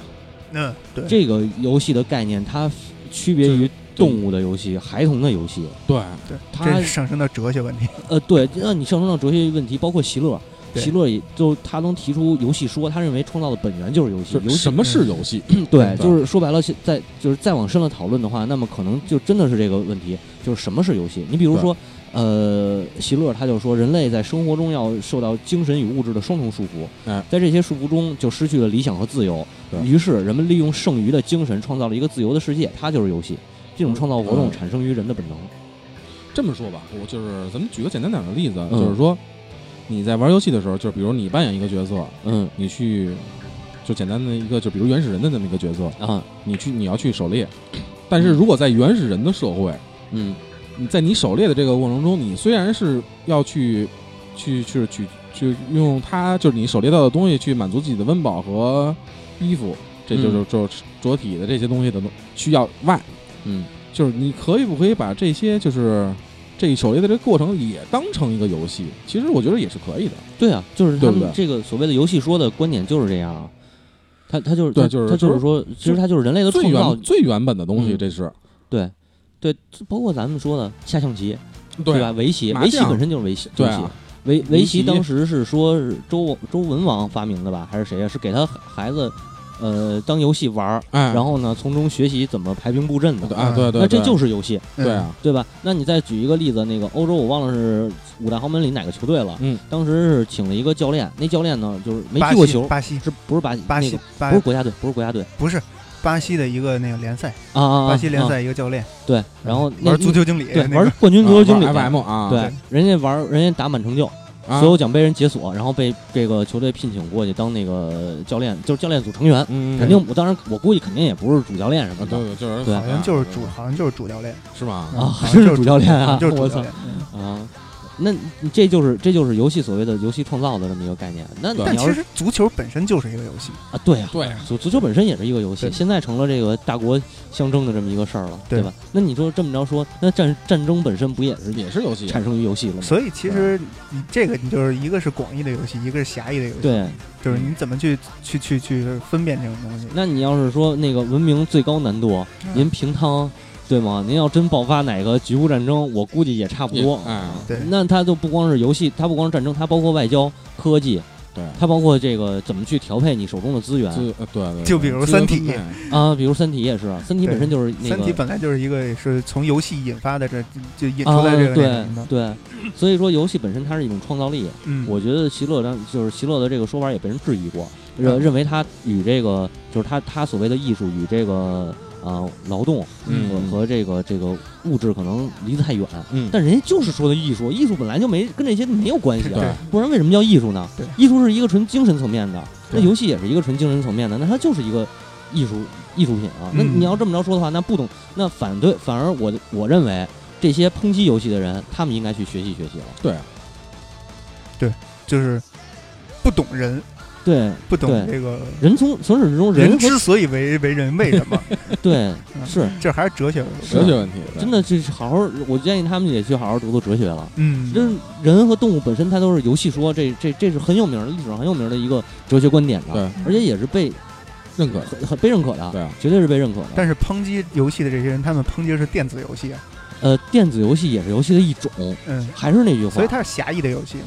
嗯对，这个游戏的概念，它区别于动物的游戏、孩童的游戏。对，对，它这上升到哲学问题，呃，对，让你上升到哲学问题，包括席勒，对席勒也就他能提出游戏说，他认为创造的本源就是游戏。游戏什么是游戏？对，就是说白了，现在就是再往深了讨论的话，那么可能就真的是这个问题，就是什么是游戏？你比如说，呃，席勒他就说，人类在生活中要受到精神与物质的双重束缚，哎在这些束缚中就失去了理想和自由。于是人们利用剩余的精神创造了一个自由的世界，它就是游戏。这种创造活动嗯产生于人的本能。这么说吧，我就是咱们举个简单点的例子，嗯就是说你在玩游戏的时候，就比如你扮演一个角色，嗯。你去就简单的一个，就比如原始人的那么一个角色，啊。你去你要去狩猎，但是如果在原始人的社会，嗯。你在你狩猎的这个过程中，你虽然是要去去去去去用它，就是你狩猎到的东西去满足自己的温饱和衣服，这就是嗯。就是着体的这些东西的东需要外，嗯。就是你可以不可以把这些就是这一狩猎的这个过程也当成一个游戏？其实我觉得也是可以的。对啊，就是他们这个所谓的游戏说的观点就是这样啊。他他就是他对就是他就是说，其实他就是人类的最创造原，最原本的东西，嗯这是对对，包括咱们说的下象棋，对吧？围棋，围棋本身就是围棋，对啊，围围棋当时是说是周周文王发明的吧，还是谁啊？是给他孩子呃当游戏玩儿，哎，然后呢从中学习怎么排兵布阵的。啊，对对，那这就是游戏，对啊，对吧？那你再举一个例子，那个欧洲我忘了是五大豪门里哪个球队了，嗯，当时是请了一个教练，那教练呢就是没巴踢过球，西巴西。是不是巴西巴西那个巴不是国家队，不是国家队。不是巴西的一个那个联赛，啊啊啊！巴西联啊赛一个教练，对，然后那玩足球经理，对玩那个冠军足球经理 FM 啊，对，人家玩人家打满成就，啊，所有奖杯人解锁，然后被这个球队聘请过去当那个教练，就是教练组成员。嗯，肯定，我当然我估计肯定也不是主教练什么啊，的对对，就是对好像就是主，好像就是主教练是吧？啊，好像就是主教练啊！就是我操主教练。嗯啊！那这就是这就是游戏所谓的游戏创造的这么一个概念。那但其实足球本身就是一个游戏，啊，对啊，对，足足球本身也是一个游戏，现在成了这个大国相争的这么一个事儿了，对吧？那你说这么着说，那战战争本身不也是也是游戏，产生于游戏了吗？所以其实你这个你就是一个是广义的游戏，一个是狭义的游戏，对，就是你怎么去去去去分辨这种东西。那你要是说那个文明最高难度，嗯您平汤，对吗？您要真爆发哪个局部战争，我估计也差不多。哎，对那它就不光是游戏，它不光是战争，它包括外交、科技，对，它包括这个怎么去调配你手中的资源对对，就比如三体啊。比如《三体》也是，《三体》本身就是那个三体本来就是一个是从游戏引发的，这就引啊，出来这个那对。对，所以说游戏本身它是一种创造力。嗯，我觉得席勒当就是席勒的这个说法也被人质疑过，认嗯认为他与这个就是他他所谓的艺术与这个呃劳动嗯和和这个这个物质可能离得太远。嗯，但人家就是说的艺术，艺术本来就没跟这些没有关系啊，对不然为什么叫艺术呢对？艺术是一个纯精神层面的，那游戏也是一个纯精神层面的，那它就是一个艺术艺术品啊。那嗯你要这么着说的话，那不懂，那反对，反而我我认为这些抨击游戏的人，他们应该去学习学习了。对对，就是不懂人，对 <laughs> 不懂对这个人从从始至终人人之所以为为人，为什么？<laughs> 对嗯是这还是哲学。哲学问题，真的，这是好好，我建议他们也去好好读读哲学了。嗯，这人和动物本身它都是游戏说，这这这是很有名的历史上很有名的一个哲学观点的，对而且也是被认可，很很被认可的，对啊绝对是被认可的。但是抨击游戏的这些人，他们抨击的是电子游戏啊，呃，电子游戏也是游戏的一种，嗯，还是那句话，所以它是狭义的游戏。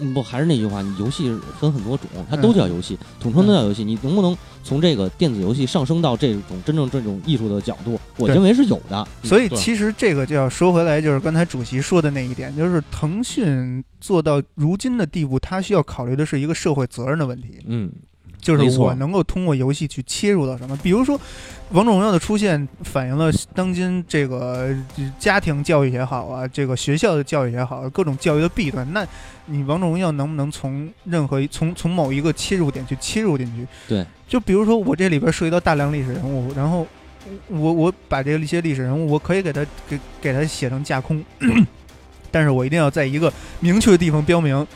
嗯不还是那句话，你游戏分很多种，它都叫游戏，统称都叫游戏。你能不能从这个电子游戏上升到这种真正这种艺术的角度？我认为是有的。对所以其实这个就要说回来，就是刚才主席说的那一点，就是腾讯做到如今的地步，它需要考虑的是一个社会责任的问题。嗯，就是我能够通过游戏去切入到什么，比如说《王者荣耀》的出现，反映了当今这个呃家庭教育也好啊，这个学校的教育也好，各种教育的弊端。那你《王者荣耀》能不能从任何从从某一个切入点去切入进去？对，就比如说我这里边涉及到大量历史人物，然后我我把这一些历史人物，我可以给他给给他写成架空，<coughs> 但是我一定要在一个明确的地方标明，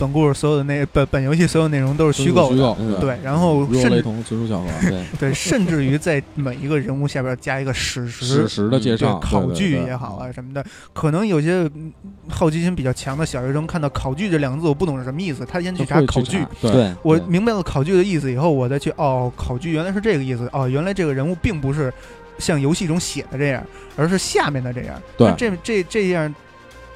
本故事所有的内本本游戏所有内容都是虚构的。虚构，嗯对，然后甚至如有雷同，纯属巧合。对，<laughs> 对，甚至于在每一个人物下边加一个史实史。实的介对绍，考据也好，啊什么的，可能有些嗯好奇心比较强的小学生看到“考据”这两个字，我不懂是什么意思，他先去查考据。我明白了考据的意思以后，我再去哦，考据原来是这个意思哦，原来这个人物并不是像游戏中写的这样，而是下面的这样。对那这这这样，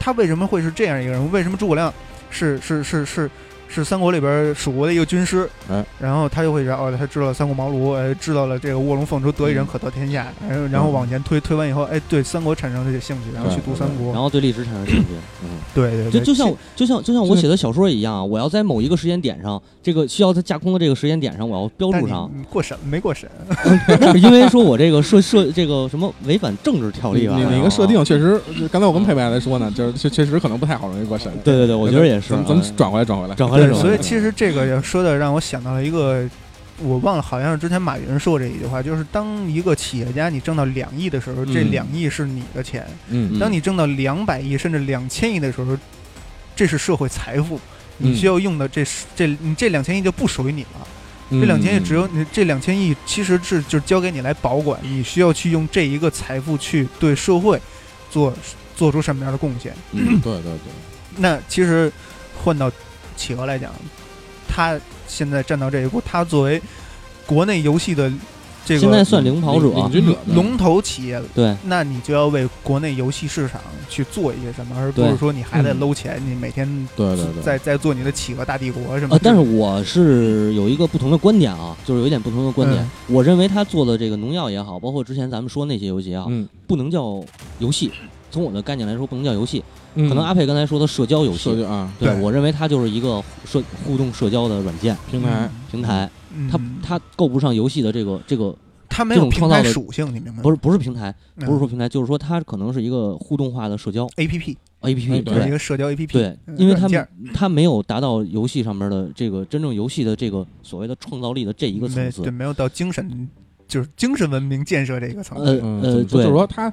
他为什么会是这样一个人物？为什么诸葛亮是是是是是三国里边蜀国的一个军师？嗯，然后他就会知道哦，他知道了三顾茅庐，哎，知道了这个卧龙凤雏得一人可得天下，然后然后往前推，推完以后，哎，对三国产生了这兴趣，然后去读三国。然后对历史产生兴趣，嗯。对对对，就就像就像就像我写的小说一样啊，我要在某一个时间点上，这个需要它架空的这个时间点上，我要标注上。过审没过审？<laughs> 因为说我这个设设这个什么违反政治条例吧？你个设定确实，刚才我跟佩佩在说呢，就是确确实可能不太好容易过审。对对对，我觉得也是。咱们咱们转回来，转回来。转回来所以其实这个要说的让我想到了一个，我忘了，好像是之前马云说过这一句话，就是当一个企业家你挣到两亿的时候，这嗯。两亿是你的钱；嗯，当你挣到两百亿甚至两千亿的时候，这是社会财富。你嗯。需要用的这是这你这两千亿就不属于你了，嗯。这两千亿只有你这两千亿其实是就是交给你来保管，你需要去用这一个财富去对社会做做出什么样的贡献。嗯对对对，<clears throat> 那其实换到企鹅来讲，它现在站到这一步，它作为国内游戏的这个现在算领跑者，领军者龙头企业，对那你就要为国内游戏市场去做一些什么，而不是说你还在嗯搂钱，你每天对对对，在在做你的企鹅大帝国什么。但是我是有一个不同的观点啊，就是有一点不同的观点。嗯我认为他做的这个农药也好，包括之前咱们说那些游戏也好，嗯，不能叫游戏。从我的概念来说，不能叫游戏。嗯可能阿佩刚才说的社交游戏，社交啊对对我认为它就是一个社互动社交的软件平台，平台，嗯，它它够不上游戏的这个这个，它没这有平台种创造的属性，你明白吗？不是不是平台，嗯不是说平台，就是说它可能是一个互动化的社交 A P P，A P P，哎对一个社交 A P P。对，因为它它没有达到游戏上面的这个真正游戏的这个所谓的创造力的这一个层次对，。没有到精神就是精神文明建设这个层呃次。呃，就是，说它，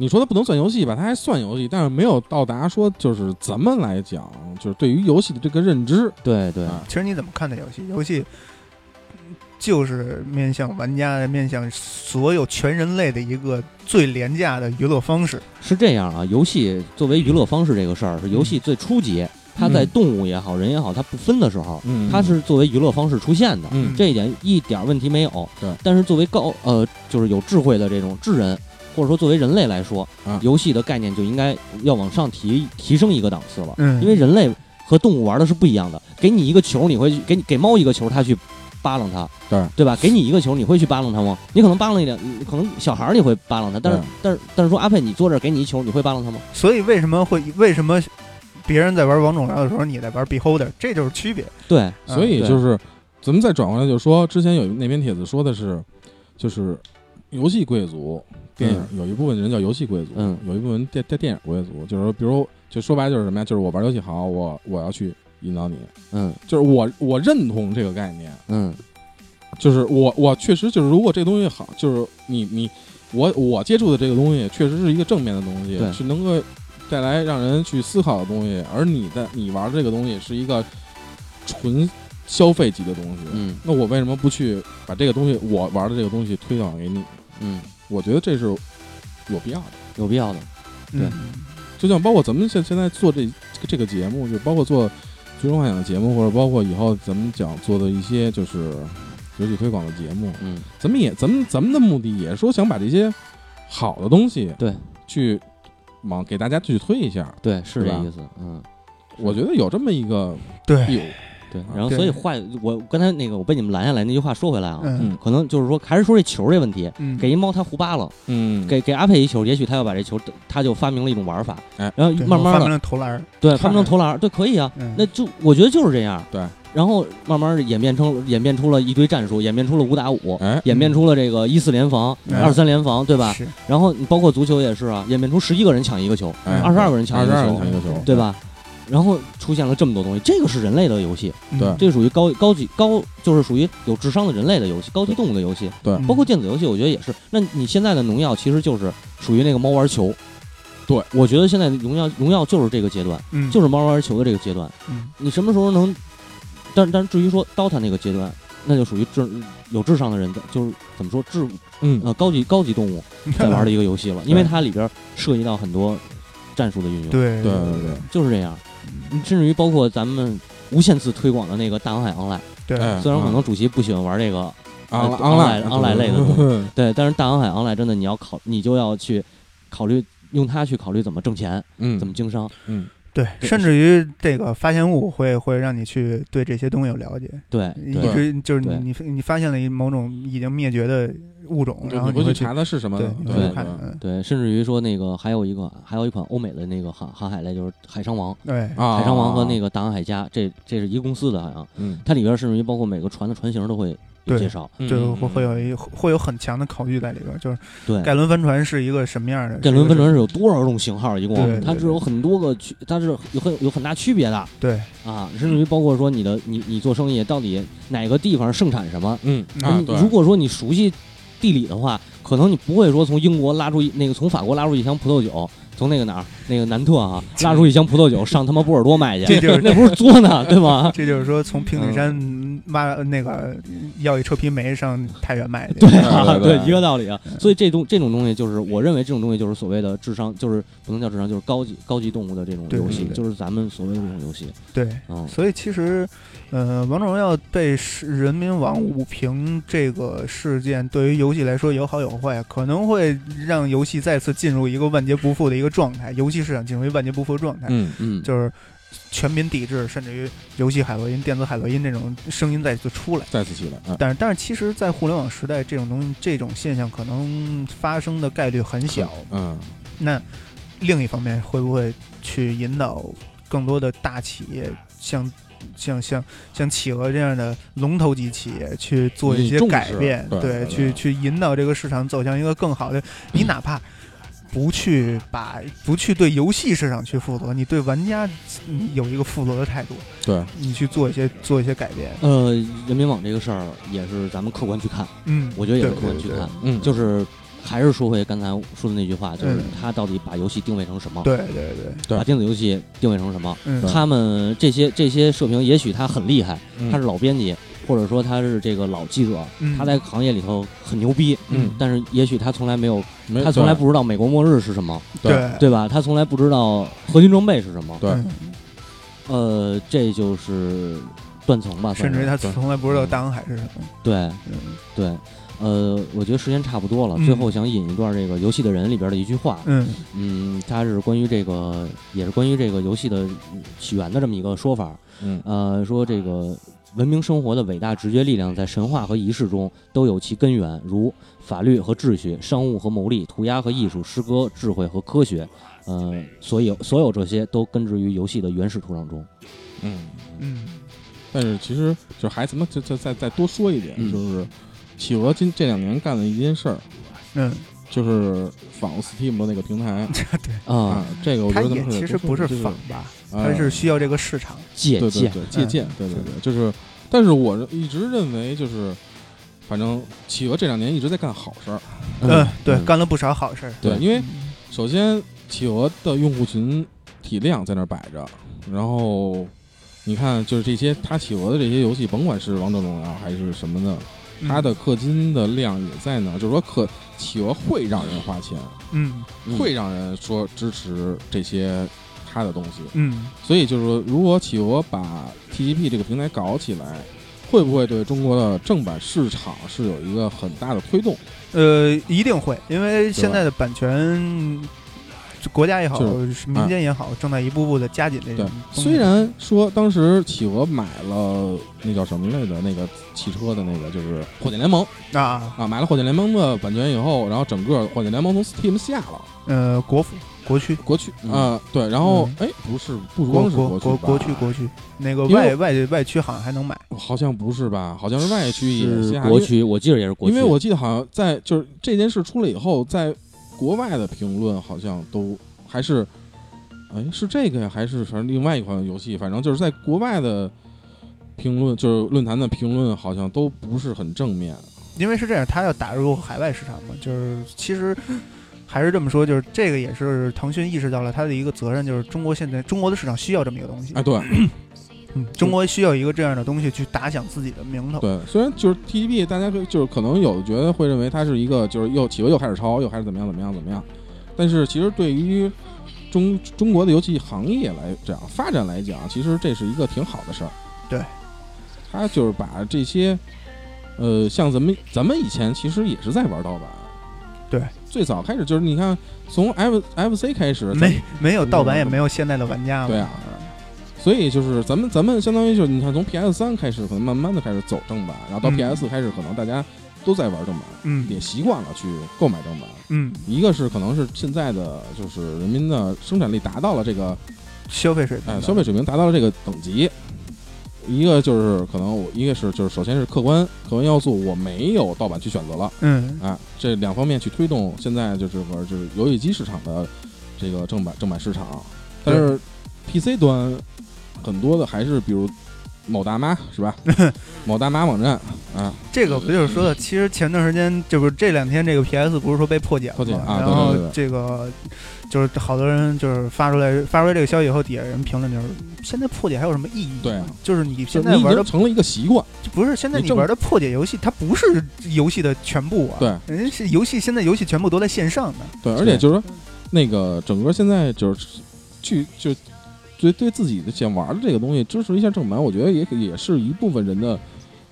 你说它不能算游戏吧，它还算游戏，但是没有到达说就是咱们来讲，就是对于游戏的这个认知对对，啊，其实你怎么看待游戏？游戏就是面向玩家、面向所有全人类的一个最廉价的娱乐方式。是这样啊。游戏作为娱乐方式这个事儿，是游戏最初级，它在动物也好，人也好，它不分的时候，嗯，它是作为娱乐方式出现的。嗯这一点一点问题没有。对，但是作为高呃，就是有智慧的这种智人，或者说作为人类来说，啊游戏的概念就应该要往上提提升一个档次了。嗯因为人类和动物玩的是不一样的。给你一个球，你会去给你给猫一个球，它去扒拉它，对对吧？给你一个球，你会去扒拉它吗？你可能扒拉一点，你可能小孩儿你会扒拉它，但是对但是但是说阿佩，你坐这儿给你一球，你会扒拉它吗？所以为什么会为什么别人在玩王者荣耀的时候，你在玩 Beholder，这就是区别。对，所以对就是咱们再转过来，就是说之前有那篇帖子说的是，就是游戏贵族电影有一部分人叫游戏贵族，嗯。有一部分电电电影贵族，就是说，比如就说白了就是什么呀？就是我玩游戏好，我我要去引导你，嗯。就是我我认同这个概念，嗯。就是我我确实就是如果这东西好，就是你你我我接触的这个东西确实是一个正面的东西对，是能够带来让人去思考的东西，而你的你玩这个东西是一个纯消费级的东西，嗯。那我为什么不去把这个东西我玩的这个东西推广给你？嗯，我觉得这是有必要的。有必要的。对嗯就像包括咱们现现在做这这个这个节目，就包括做《最终幻想》的节目，或者包括以后咱们讲做的一些就是游戏推广的节目，嗯，咱们也咱们咱们的目的也是说想把这些好的东西对去往给大家去推一下。对，是这意思。嗯，我觉得有这么一个对，有对。啊然后所以话，我刚才那个我被你们拦下来那句话说回来啊，嗯可能就是说还是说这球这问题。嗯，给一猫它胡扒了，嗯给给阿佩一球，也许他要把这球，他就发明了一种玩法，哎然后对发明慢慢的了投篮，对发明了投篮，对，可以啊，嗯那就我觉得就是这样，对，然后慢慢地演变成演变出了一堆战术，演变出了五打五，哎演变出了这个一四联防、嗯二三联防，对吧？是，然后你包括足球也是啊，演变出十一个人抢一个球，哎二十二个人抢一个球，对吧？然后出现了这么多东西，这个是人类的游戏，嗯对这个属于高高级高，就是属于有智商的人类的游戏，高级动物的游戏，对嗯包括电子游戏，我觉得也是。那你现在的农药其实就是属于那个猫玩球，对我觉得现在荣耀荣耀就是这个阶段，嗯，就是猫玩球的这个阶段。嗯你什么时候能？但但至于说 DOTA 那个阶段，那就属于智有智商的人的，就是怎么说智嗯呃高级高级动物在玩的一个游戏了，因为它里边涉及到很多战术的运用，对对对对，就是这样。甚至于包括咱们无限次推广的那个大航海 online，对。哎虽然可能主席不喜欢玩这个，昂呃昂赖 online- online 类的 <laughs> 东西，对，但是大航海 online 真的你要考，你就要去考虑用它去考虑怎么挣钱，嗯，怎么经商。嗯对，甚至于这个发现物会会让你去对这些东西有了解，对一直就是你你你发现了一某种已经灭绝的物种，然后你会去查它是什么，对对对甚至于说那个还有一个还有一款欧美的那个航航海类，就是海商王，对啊，海商王和那个个大航海家，这这是一个公司的，好像嗯。它里边甚至于包括每个船的船型都会介绍。嗯就会会有一会有很强的考虑在里边，就是对，盖伦帆船是一个什么样的？盖伦帆船是是有多少种型号？一共它是有很多个区，它是有很有很大区别的对，啊，甚至于包括说你的你你做生意到底哪个地方盛产什么，嗯啊，如果说你熟悉地理的话，可能你不会说从英国拉出一那个从法国拉出一箱葡萄酒，从那个哪儿那个南特啊 <laughs> 拉出一箱葡萄酒上他妈波尔多卖去，这就是那不是作呢，<laughs> 对吗？这就是说从平顶山挖那个要一车皮煤上太原卖去，对啊，对一个道理啊。所以这种这种东西，就是我认为这种东西就是所谓的智商，就是不能叫智商，就是高级高级动物的这种游戏对，对就是咱们所谓的这种游戏。对，嗯，所以其实，呃，王者荣耀被是人民网误评这个事件，对于游戏来说有好有坏，可能会让游戏再次进入一个万劫不复的一个状态，游戏市场进入一万劫不复的状态，嗯嗯，就是全民抵制，甚至于游戏海洛因、电子海洛因这种声音再次出来。再次起来，啊但是，但是，其实，在互联网时代，这种东西、这种现象可能发生的概率很小。嗯那另一方面，会不会去引导更多的大企业，像像像像企鹅这样的龙头级企业去做一些改变？对对去对去引导这个市场走向一个更好的。你哪怕不去把不去对游戏市场去负责，你对玩家嗯有一个负责的态度，对，你去做一些做一些改变。呃，人民网这个事儿也是咱们客观去看，嗯，我觉得也是客观去看，嗯就是还是说回刚才说的那句话，就是嗯他到底把游戏定位成什么？对对对，把电子游戏定位成什么？嗯他们这些这些社评，也许他很厉害，嗯他是老编辑，或者说他是这个老记者，嗯。他在行业里头很牛逼，嗯。但是也许他从来没有，没他从来不知道美国末日是什么，对。对。吧？他从来不知道核心装备是什么，对。嗯呃，这就是断层吧，甚至于他从来不知道大航海是什么。对嗯。对。呃，我觉得时间差不多了，嗯。最后想引一段这个《游戏的人》里边的一句话，嗯。嗯，它是关于这个，也是关于这个游戏的嗯起源的这么一个说法。嗯。呃，说这个文明生活的伟大直觉力量在神话和仪式中都有其根源，如法律和秩序、商务和牟利、涂鸦和艺术、诗歌、智慧和科学。呃，所有所有这些都根植于游戏的原始土壤中。嗯，嗯但是其实就还怎么再再再再多说一点，嗯就是企鹅今这两年干了一件事儿，嗯，就是仿 Steam 的那个平台 <laughs> 对啊，，这个我觉得其实不是仿吧，啊他是需要这个市场。借鉴，对对对借鉴，对对对，就是，但是我一直认为就是，反正企鹅这两年一直在干好事儿，嗯，对，嗯干了不少好事儿。对，因为首先企鹅的用户群体量在那儿摆着，然后你看，就是这些它企鹅的这些游戏，甭管是王者荣耀还是什么的，嗯它的氪金的量也在那儿，就是说氪企鹅会让人花钱，嗯嗯会让人说支持这些它的东西。嗯所以就是说，如果企鹅把 TGP 这个平台搞起来，会不会对中国的正版市场是有一个很大的推动？呃，一定会，因为现在的版权，国家也好，就是民间也好，正在一步步的加紧这对种，东西。虽然说当时企鹅买了那叫什么来着，那个汽车的那个就是火箭联盟啊，啊，买了火箭联盟的版权以后，然后整个火箭联盟从 Steam 下了。呃，国服国区，国区嗯。啊，对，然后嗯。哎，不是不国光是国国区吧？国区国区，那个因为外外外区好像还能买。好像不是吧？好像是外区也是国区，我记得也是国区，因为我记得好像在就是这件事出了以后，在国外的评论好像都还是，哎，是这个呀，还是反正另外一款游戏，反正就是在国外的评论，就是论坛的评论，好像都不是很正面。因为是这样，他要打入海外市场嘛，就是其实还是这么说，就是这个也是腾讯意识到了他的一个责任，就是中国现在中国的市场需要这么一个东西，哎，对嗯，中国需要一个这样的东西去打响自己的名头。对，虽然就是 TGB，大家可以就是可能有的觉得会认为它是一个就是又企鹅又开始抄，又开始怎么样怎么样怎么样，但是其实对于中中国的游戏行业来讲发展来讲，其实这是一个挺好的事儿。对，他就是把这些，呃，像咱们咱们以前其实也是在玩盗版。对，最早开始就是你看从 F F C 开始，没没有盗版，也没有现在的玩家嘛。对啊所以就是咱们咱们相当于就是你看从 PS 三开始，可能慢慢的开始走正版，然后到嗯。PS 四开始，可能大家都在玩正版，嗯。也习惯了去购买正版。嗯，一个是可能是现在的就是人民的生产力达到了这个消费水平消费水平达到了这个等级，一个就是可能我一个是就是首先是客观客观要素，我没有盗版去选择了嗯。啊，这两方面去推动现在就是玩就是游戏机市场的这个正版正版市场，但是 PC 端很多的还是比如某大妈是吧？<laughs> 某大妈网站啊，这个不就是说的，其实前段时间就是这两天这个 PS 不是说被破解了破解吗？啊然后这个就是好多人就是发出来发出来这个消息以后，底下人评论就是现在破解还有什么意义？对啊，就是你现在玩的成了一个习惯，不是现在你玩的破解游戏，它不是游戏的全部啊。对，人家是游戏，现在游戏全部都在线上的。对，而且就是说，那个整个现在就是去就对对自己的想玩的这个东西支持一下正版，我觉得也也是一部分人的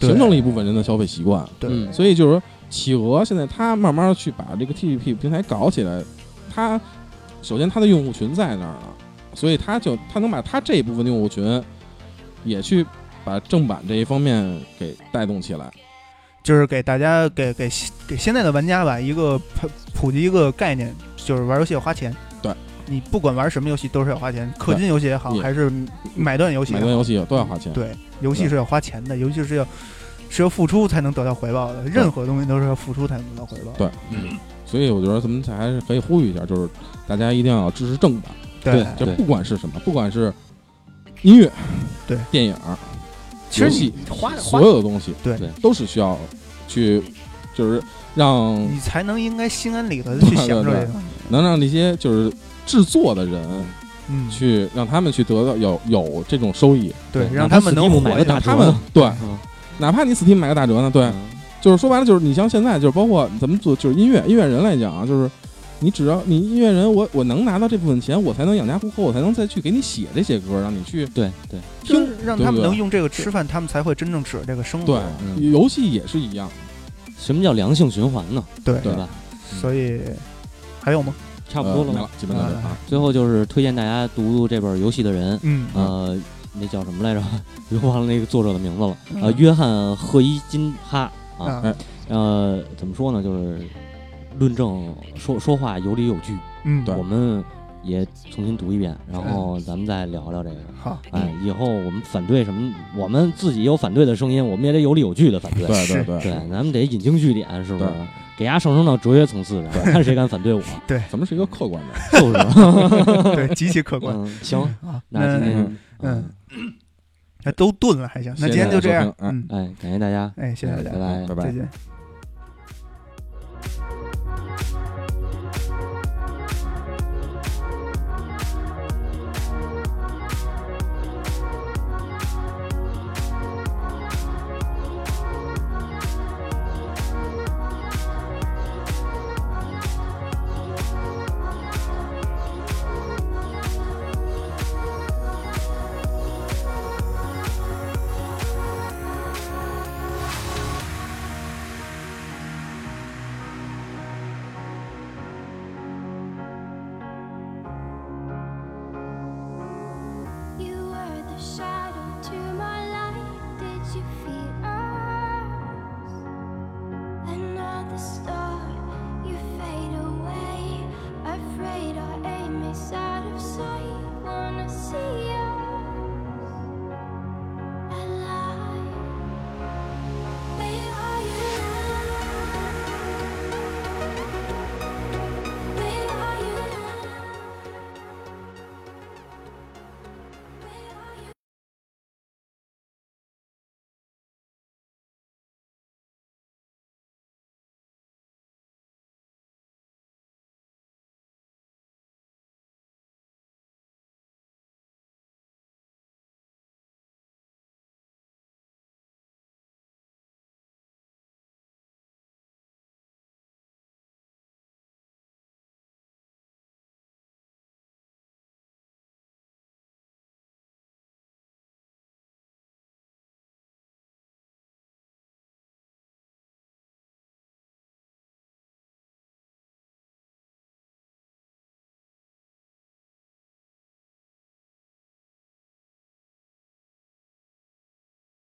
形成了一部分人的消费习惯。对，嗯所以就是说，企鹅现在它慢慢地去把这个 TGP 平台搞起来，它首先它的用户群在那儿了，所以它就它能把它这一部分用户群也去把正版这一方面给带动起来。就是给大家给给给现在的玩家吧一个普普及一个概念，就是玩游戏要花钱。对，你不管玩什么游戏都是要花钱，氪金游戏也好，还是买断游戏买断游戏都要花钱。对，游戏是要花钱的，游戏是要是要付出才能得到回报的，任何东西都是要付出才能得到回报。对嗯所以我觉得咱们还是可以呼吁一下，就是大家一定要支持正版。对，就不管是什么，不管是音乐、对电影、其实游戏你花花所有的东西，对对都是需要去，就是让你才能应该心安理得的去享受这个东西。能让那些就是制作的人嗯，去让他们去得到有有这种收益，对，让他们能买个打折让他们对，嗯哪怕你 Steam 买个打折呢，对，嗯就是说白了就是你像现在就是包括咱们做就是音乐音乐人来讲啊，就是。你只要你音乐人，我我能拿到这部分钱，我才能养家糊口，我才能再去给你写这些歌，让你去对对，听就让他们能用这个吃饭，他们才会真正指着这个生活。对，嗯游戏也是一样，什么叫良性循环呢？对对吧？所以还有吗？差不多了吧。呃没了，基本就是啊。最后就是推荐大家读读这本游戏的人，嗯呃，那叫什么来着？又 <laughs> 忘了那个作者的名字了。嗯呃，约翰赫伊金哈啊，呃，怎么说呢？就是论证说说话有理有据。嗯，对我们也重新读一遍，然后咱们再聊聊这个。好，哎，以后我们反对什么？我们自己有反对的声音，我们也得有理有据的反对。对对对对，咱们得引经据典，是不是对？给伢上升到哲学层次上，看谁敢反对我。对咱们是一个客观的，就是，<laughs> 对，极其客观。嗯，行，啊，那今天，嗯，那都炖了还行，那今天就这样嗯，哎，感谢大家，哎，谢谢大家，拜拜再见。